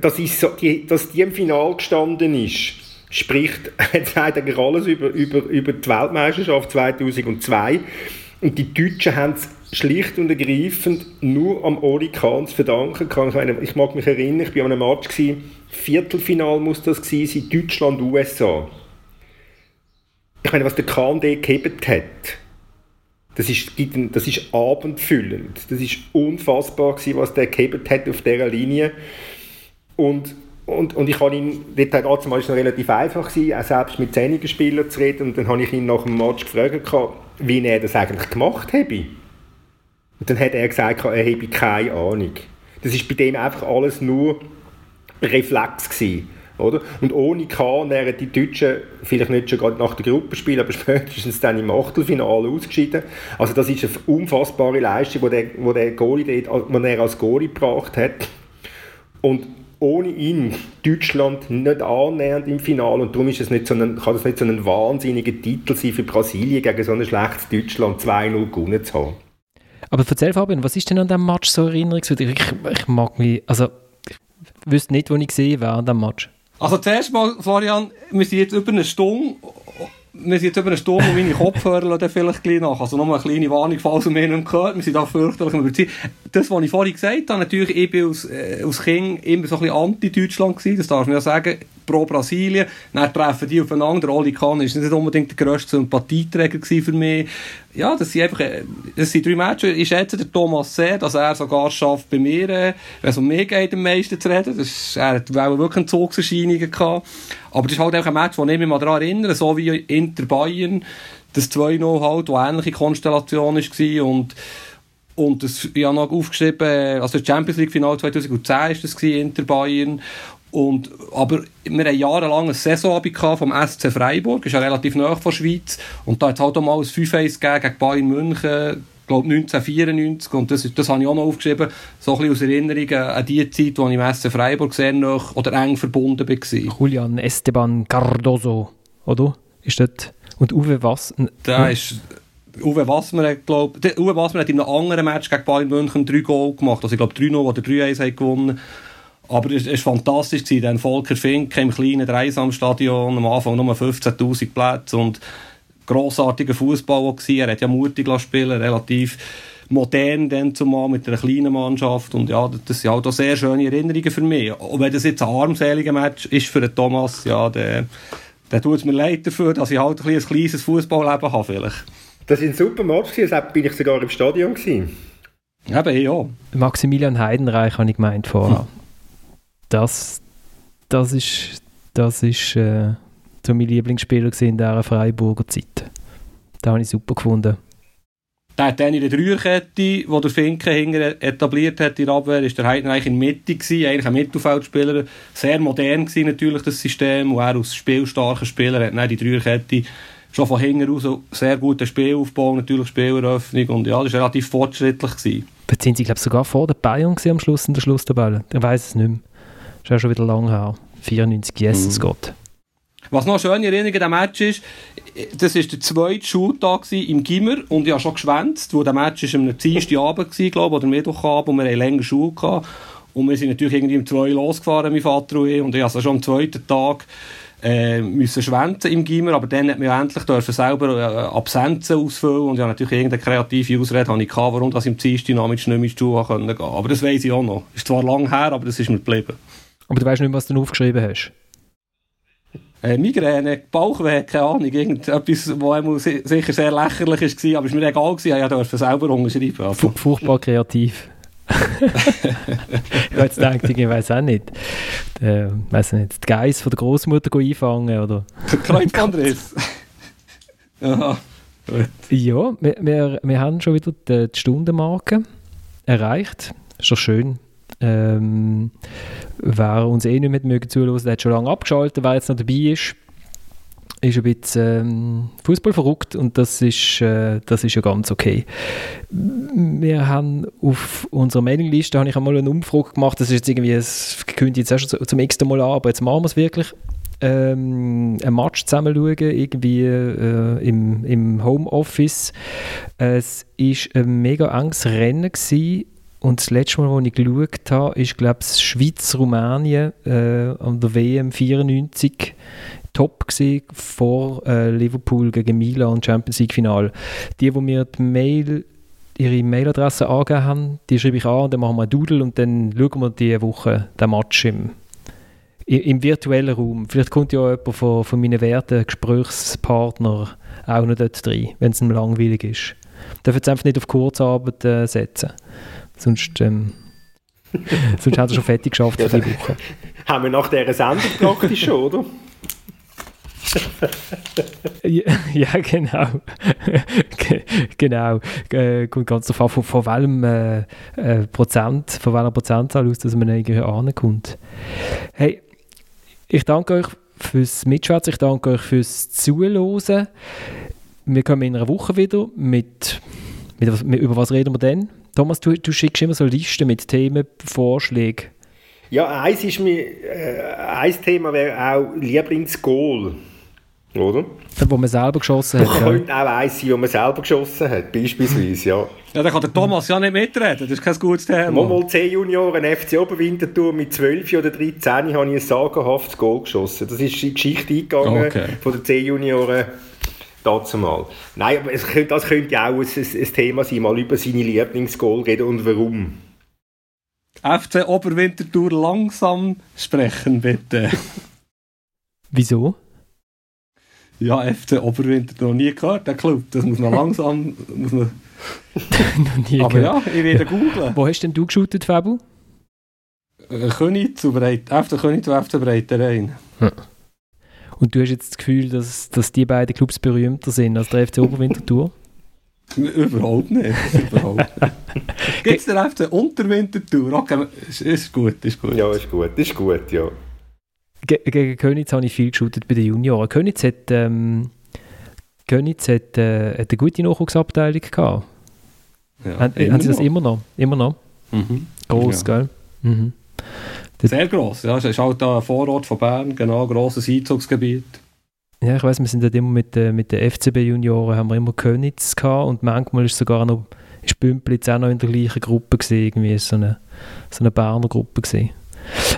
dass, ist so, die, dass die im Finale gestanden ist, spricht (laughs) eigentlich alles über, über, über die Weltmeisterschaft 2002 und die Deutschen haben es schlicht und ergreifend nur am Oli Kahn zu verdanken. Ich, meine, ich mag mich erinnern, ich war an einem Match, gewesen, Viertelfinal muss das sein, Deutschland-USA. Ich meine, was der Kahn dort gehebt hat, das ist, das ist abendfüllend. Das ist unfassbar gewesen, was der gehebt hat auf dieser Linie. Und, und, und ich habe ihn, dort hat es noch relativ einfach gewesen, auch selbst mit zehnigen Spielern zu reden. Und dann habe ich ihn nach dem Match gefragt, wie er das eigentlich gemacht habe. Und dann hat er gesagt, er habe keine Ahnung. Das ist bei dem einfach alles nur Reflex gewesen, oder? Und ohne Kahn wären die Deutschen vielleicht nicht schon gerade nach dem Gruppenspiel, aber (laughs) spätestens dann im Achtelfinale ausgeschieden. Also das ist eine unfassbare Leistung, die der, wo der Goalie dort, wo er als Goalie gebracht hat. Und ohne ihn Deutschland nicht annähernd im Finale und darum ist es nicht so ein, kann das nicht so ein wahnsinniger Titel sein für Brasilien gegen so ein schlechtes Deutschland 2-0 gewonnen zu haben. Aber erzähl Fabian, was ist denn an diesem Match so erinnerungswürdig? Ich, ich mag mich, also ich wüsste nicht, wo ich gesehen wäre an diesem Match. Also zuerst mal, Florian, wir sind jetzt über eine Stunde wir sind jetzt über eine Stunde und meine Kopfhörer dann vielleicht gleich nach. Also nochmal eine kleine Warnung, falls ihr mir nicht gehört. Wir sind da fürchterlich überzeugt. Das, was ich vorhin gesagt habe, natürlich, ich bin als, äh, als Kind immer so ein bisschen anti-Deutschland gewesen, das darf man ja sagen pro Brasilien. Dann treffen die aufeinander. Oli Kahn ist nicht unbedingt der grösste Sympathieträger für mich. Ja, das sind einfach, äh, das sind drei Matches. Ich schätze der Thomas sehr, dass er sogar schafft, bei mir, äh, wenn es um mich geht, am meisten zu reden. Das ist, er hat wirklich eine Zugserscheinung gehabt. Aber das ist halt einfach ein Match, wo ich mich mal daran erinnere, so wie Inter Bayern, das 2-0 halt, wo ähnliche Konstellation war und und das, ich habe noch aufgeschrieben, also das Champions League Final 2010 war das Inter Bayern und, aber wir haben jahrelang eine Saison vom SC Freiburg, das ist ja relativ nah von der Schweiz. Und da hat es halt auch mal ein 5-1 gegen Bayern München, glaube 1994. Und das, das habe ich auch noch aufgeschrieben, so ein bisschen aus Erinnerung an die Zeit, wo ich im SC Freiburg sehr nah oder eng verbunden war. Julian Esteban Cardoso, oder? Ist das? Und Uwe Was? Der ist... Uwe Wassmer hat, glaub, Uwe Wassmer hat in einem anderen Match gegen Bayern München drei Goal gemacht. Also ich glaube 3-0 oder 3-1 gewonnen. Aber es war fantastisch, denn Volker Fink im kleinen Dreisamstadion, am Anfang nur 15'000 Plätze und grossartiger Fußball Er hat ja mutig spielen, relativ modern dann zumal mit einer kleinen Mannschaft und ja, das sind halt auch sehr schöne Erinnerungen für mich. Und wenn das jetzt ein armseliger Match ist für den Thomas, ja, dann, dann tut es mir leid dafür, dass ich halt ein, ein kleines Fußballleben habe vielleicht. Das war ein super Match, deshalb bin ich sogar im Stadion. Gewesen. Eben, ja. Maximilian Heidenreich habe ich gemeint vorher. Hm das, das ist, das ist äh, so mein Lieblingsspieler in dieser Freiburger Zeit. Da habe ich super gefunden. Der hat dann in der Dreierkette, die der Finken hinter etabliert hat in der Abwehr, ist der Heiden eigentlich in der Mitte gewesen, eigentlich ein Mittelfeldspieler. Sehr modern gewesen natürlich, das System, wo er als spielstarker Spieler hat dann die Dreierkette schon von hinten raus sehr guten Spielaufbau, natürlich Spieleröffnung und ja, das war relativ fortschrittlich gewesen. Jetzt sind sie, glaube sogar vor der Bayern am Schluss in der Schlusstabelle. Ich weiß es nicht mehr. Ist ja schon wieder lange her. 94, Jesus mhm. Gott. Was noch eine schöne Erinnerung an Match ist, das war der zweite Schultag im Gimmer und ich habe schon geschwänzt, wo der Match ist am Dienstagabend war, glaube ich, oder Mittwochabend und wir hatten länger Schule gehabt. Und wir sind natürlich irgendwie um zwei losgefahren, mein Vater und ich, und ich also schon am zweiten Tag äh, müssen schwänzen im Gimmer, aber dann hat man ja endlich dürfen selber äh, Absenzen ausfüllen und ja natürlich irgendeine kreative Ausrede habe ich gehabt, warum das im Dienstag nicht mehr in die Schule gehen konnte. Aber das weiß ich auch noch. Ist zwar lang her, aber das ist mir geblieben. Aber du weißt nicht, was du aufgeschrieben hast? Äh, Migräne, Bauchweh, keine Ahnung, irgendetwas, was sicher sehr lächerlich war, aber es war mir egal, gewesen, ich durfte selber unterschreiben. Also. Furchtbar kreativ. (laughs) ich jetzt gedacht, ich weiß auch nicht. Äh, weiß nicht, die Geiss von der Großmutter einfangen oder. Kreuzbandriss. (laughs) (laughs) ja, ja wir, wir, wir haben schon wieder die, die Stundenmarke erreicht. Ist doch schön. Ähm, wer uns eh nicht mehr mögen zuhören, der hat schon lange abgeschaltet. Wer jetzt noch dabei ist, ist ein bisschen ähm, Fußball verrückt und das ist, äh, das ist ja ganz okay. Wir haben auf unserer Mailingliste habe ich einmal eine Umfrage gemacht, das ist jetzt irgendwie, es kündigt jetzt auch schon zum nächsten Mal an, aber jetzt machen wir es wirklich. Ähm, ein Match zusammen schauen, irgendwie äh, im, im Homeoffice. Es war ein mega enges Rennen gewesen und das letzte Mal, als ich geschaut habe, ist, glaube ich, Schweiz-Rumänien äh, an der WM 94 top gewesen, vor äh, Liverpool gegen Milan Champions League Final. Die, wo mir die Mail ihre Mailadresse angegeben haben, die schreibe ich an und dann machen wir einen Doodle und dann schauen wir diese Woche den Match im, im virtuellen Raum. Vielleicht kommt ja jemand von, von meinen werten Gesprächspartnern auch noch dort rein, wenn es ihm langweilig ist. Darf jetzt einfach nicht auf Kurzarbeit äh, setzen. Sonst, ähm, (laughs) sonst haben sie schon fertig geschafft ja, für die Woche. Haben wir nach dieser Sendung praktisch schon, oder? ja, (laughs) ja, genau. genau. Äh, kommt ganz an, von, von welchem äh, äh, Prozent, von welcher Prozentzahl aus, dass man irgendwie ankommt. Hey, ich danke euch fürs Mitschwätzen, ich danke euch fürs Zuhören. Wir kommen in einer Woche wieder mit, mit, mit über was reden wir denn? Thomas, du, du schickst immer so Listen mit Themenvorschlägen. Ja, eins, ist mir, äh, ein Thema wäre auch Lieblingsgoal. Oder? Wo man selber geschossen hat. Könnte ja. auch eins sein, wo man selber geschossen hat, beispielsweise, ja. Ja, da kann der Thomas ja nicht mitreden, das ist kein gutes Thema. Mal 10 Junioren, FC Oberwinterthur mit 12 oder 13 habe ich ein sagenhaftes Goal geschossen. Das ist in die Geschichte eingegangen okay. von den 10 Junioren dazu mal. Nein, aber es könnte, das könnte auch ein, ein Thema sein, mal über seine Lieblingsgoal reden und warum. FC Oberwintertour langsam sprechen, bitte. (laughs) Wieso? Ja, FC Oberwintertour noch nie gehört, der Club. Das muss man langsam. muss man (laughs) noch nie Aber gehört. ja, ich werde googeln. Wo hast denn du geshootet, Fabu? Äh, König zu Breit, FC König zu FC Breiterein. Hm. Und du hast jetzt das Gefühl, dass, dass die beiden Clubs berühmter sind als der FC Oberwintertour? (laughs) Überhaupt nicht. Überhaupt (laughs) Gibt es den FC Unterwintertour? Okay, ist, ist gut, ist gut. Ja, ist gut, ist gut, ja. Ge gegen Könitz habe ich viel geshootet bei den Junioren. Könitz hat, ähm, Könitz hat, äh, hat eine gute Nachwuchsabteilung gehabt. Ja, haben, haben sie das immer noch? Immer noch? Mhm. Groß, ja. gell? Mhm. Sehr gross, ja. Es ist halt ein Vorort von Bern, genau, grosses Einzugsgebiet. Ja, ich weiß, wir sind dort immer mit, äh, mit den FCB-Junioren, haben wir immer Könitz gehabt und manchmal ist sogar noch, ist Bümplitz auch noch in der gleichen Gruppe gewesen, irgendwie so eine, so eine Berner Gruppe gewesen.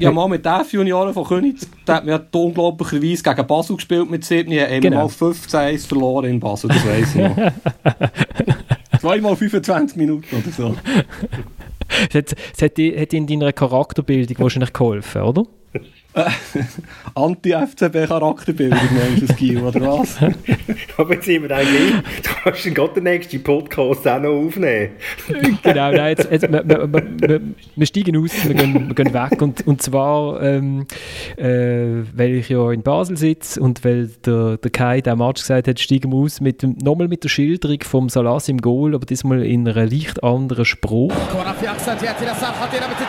Ja, mal mit den Junioren von Könitz, da hat man unglaublicherweise gegen Basel gespielt mit 7, haben genau. mal 15 verloren in Basel, das weiss ich noch. (laughs) Zweimal 25 Minuten oder so. Es hat, hat in deiner Charakterbildung wahrscheinlich geholfen, oder? (laughs) Anti-FCB-Charakterbildung meinst du, Gio, oder was? (laughs) Aber jetzt sind wir eigentlich, du kannst den Gott den nächsten Podcast auch noch aufnehmen. (laughs) genau, nein, jetzt, jetzt, wir, wir, wir, wir steigen aus, wir gehen, wir gehen weg und, und zwar, ähm, äh, weil ich ja in Basel sitze und weil der, der Kai, der Match gesagt hat, steigen wir aus, mit, nochmal mit der Schilderung vom Salas im Goal, aber diesmal in einer leicht anderen Spruch. Korafi Aksan, der hat sie das hat er mit der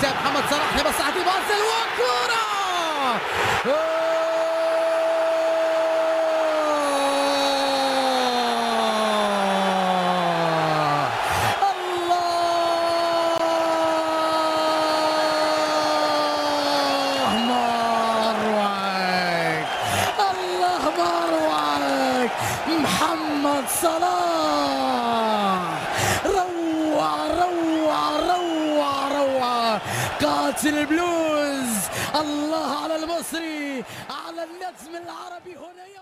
العزم العربي هنا يا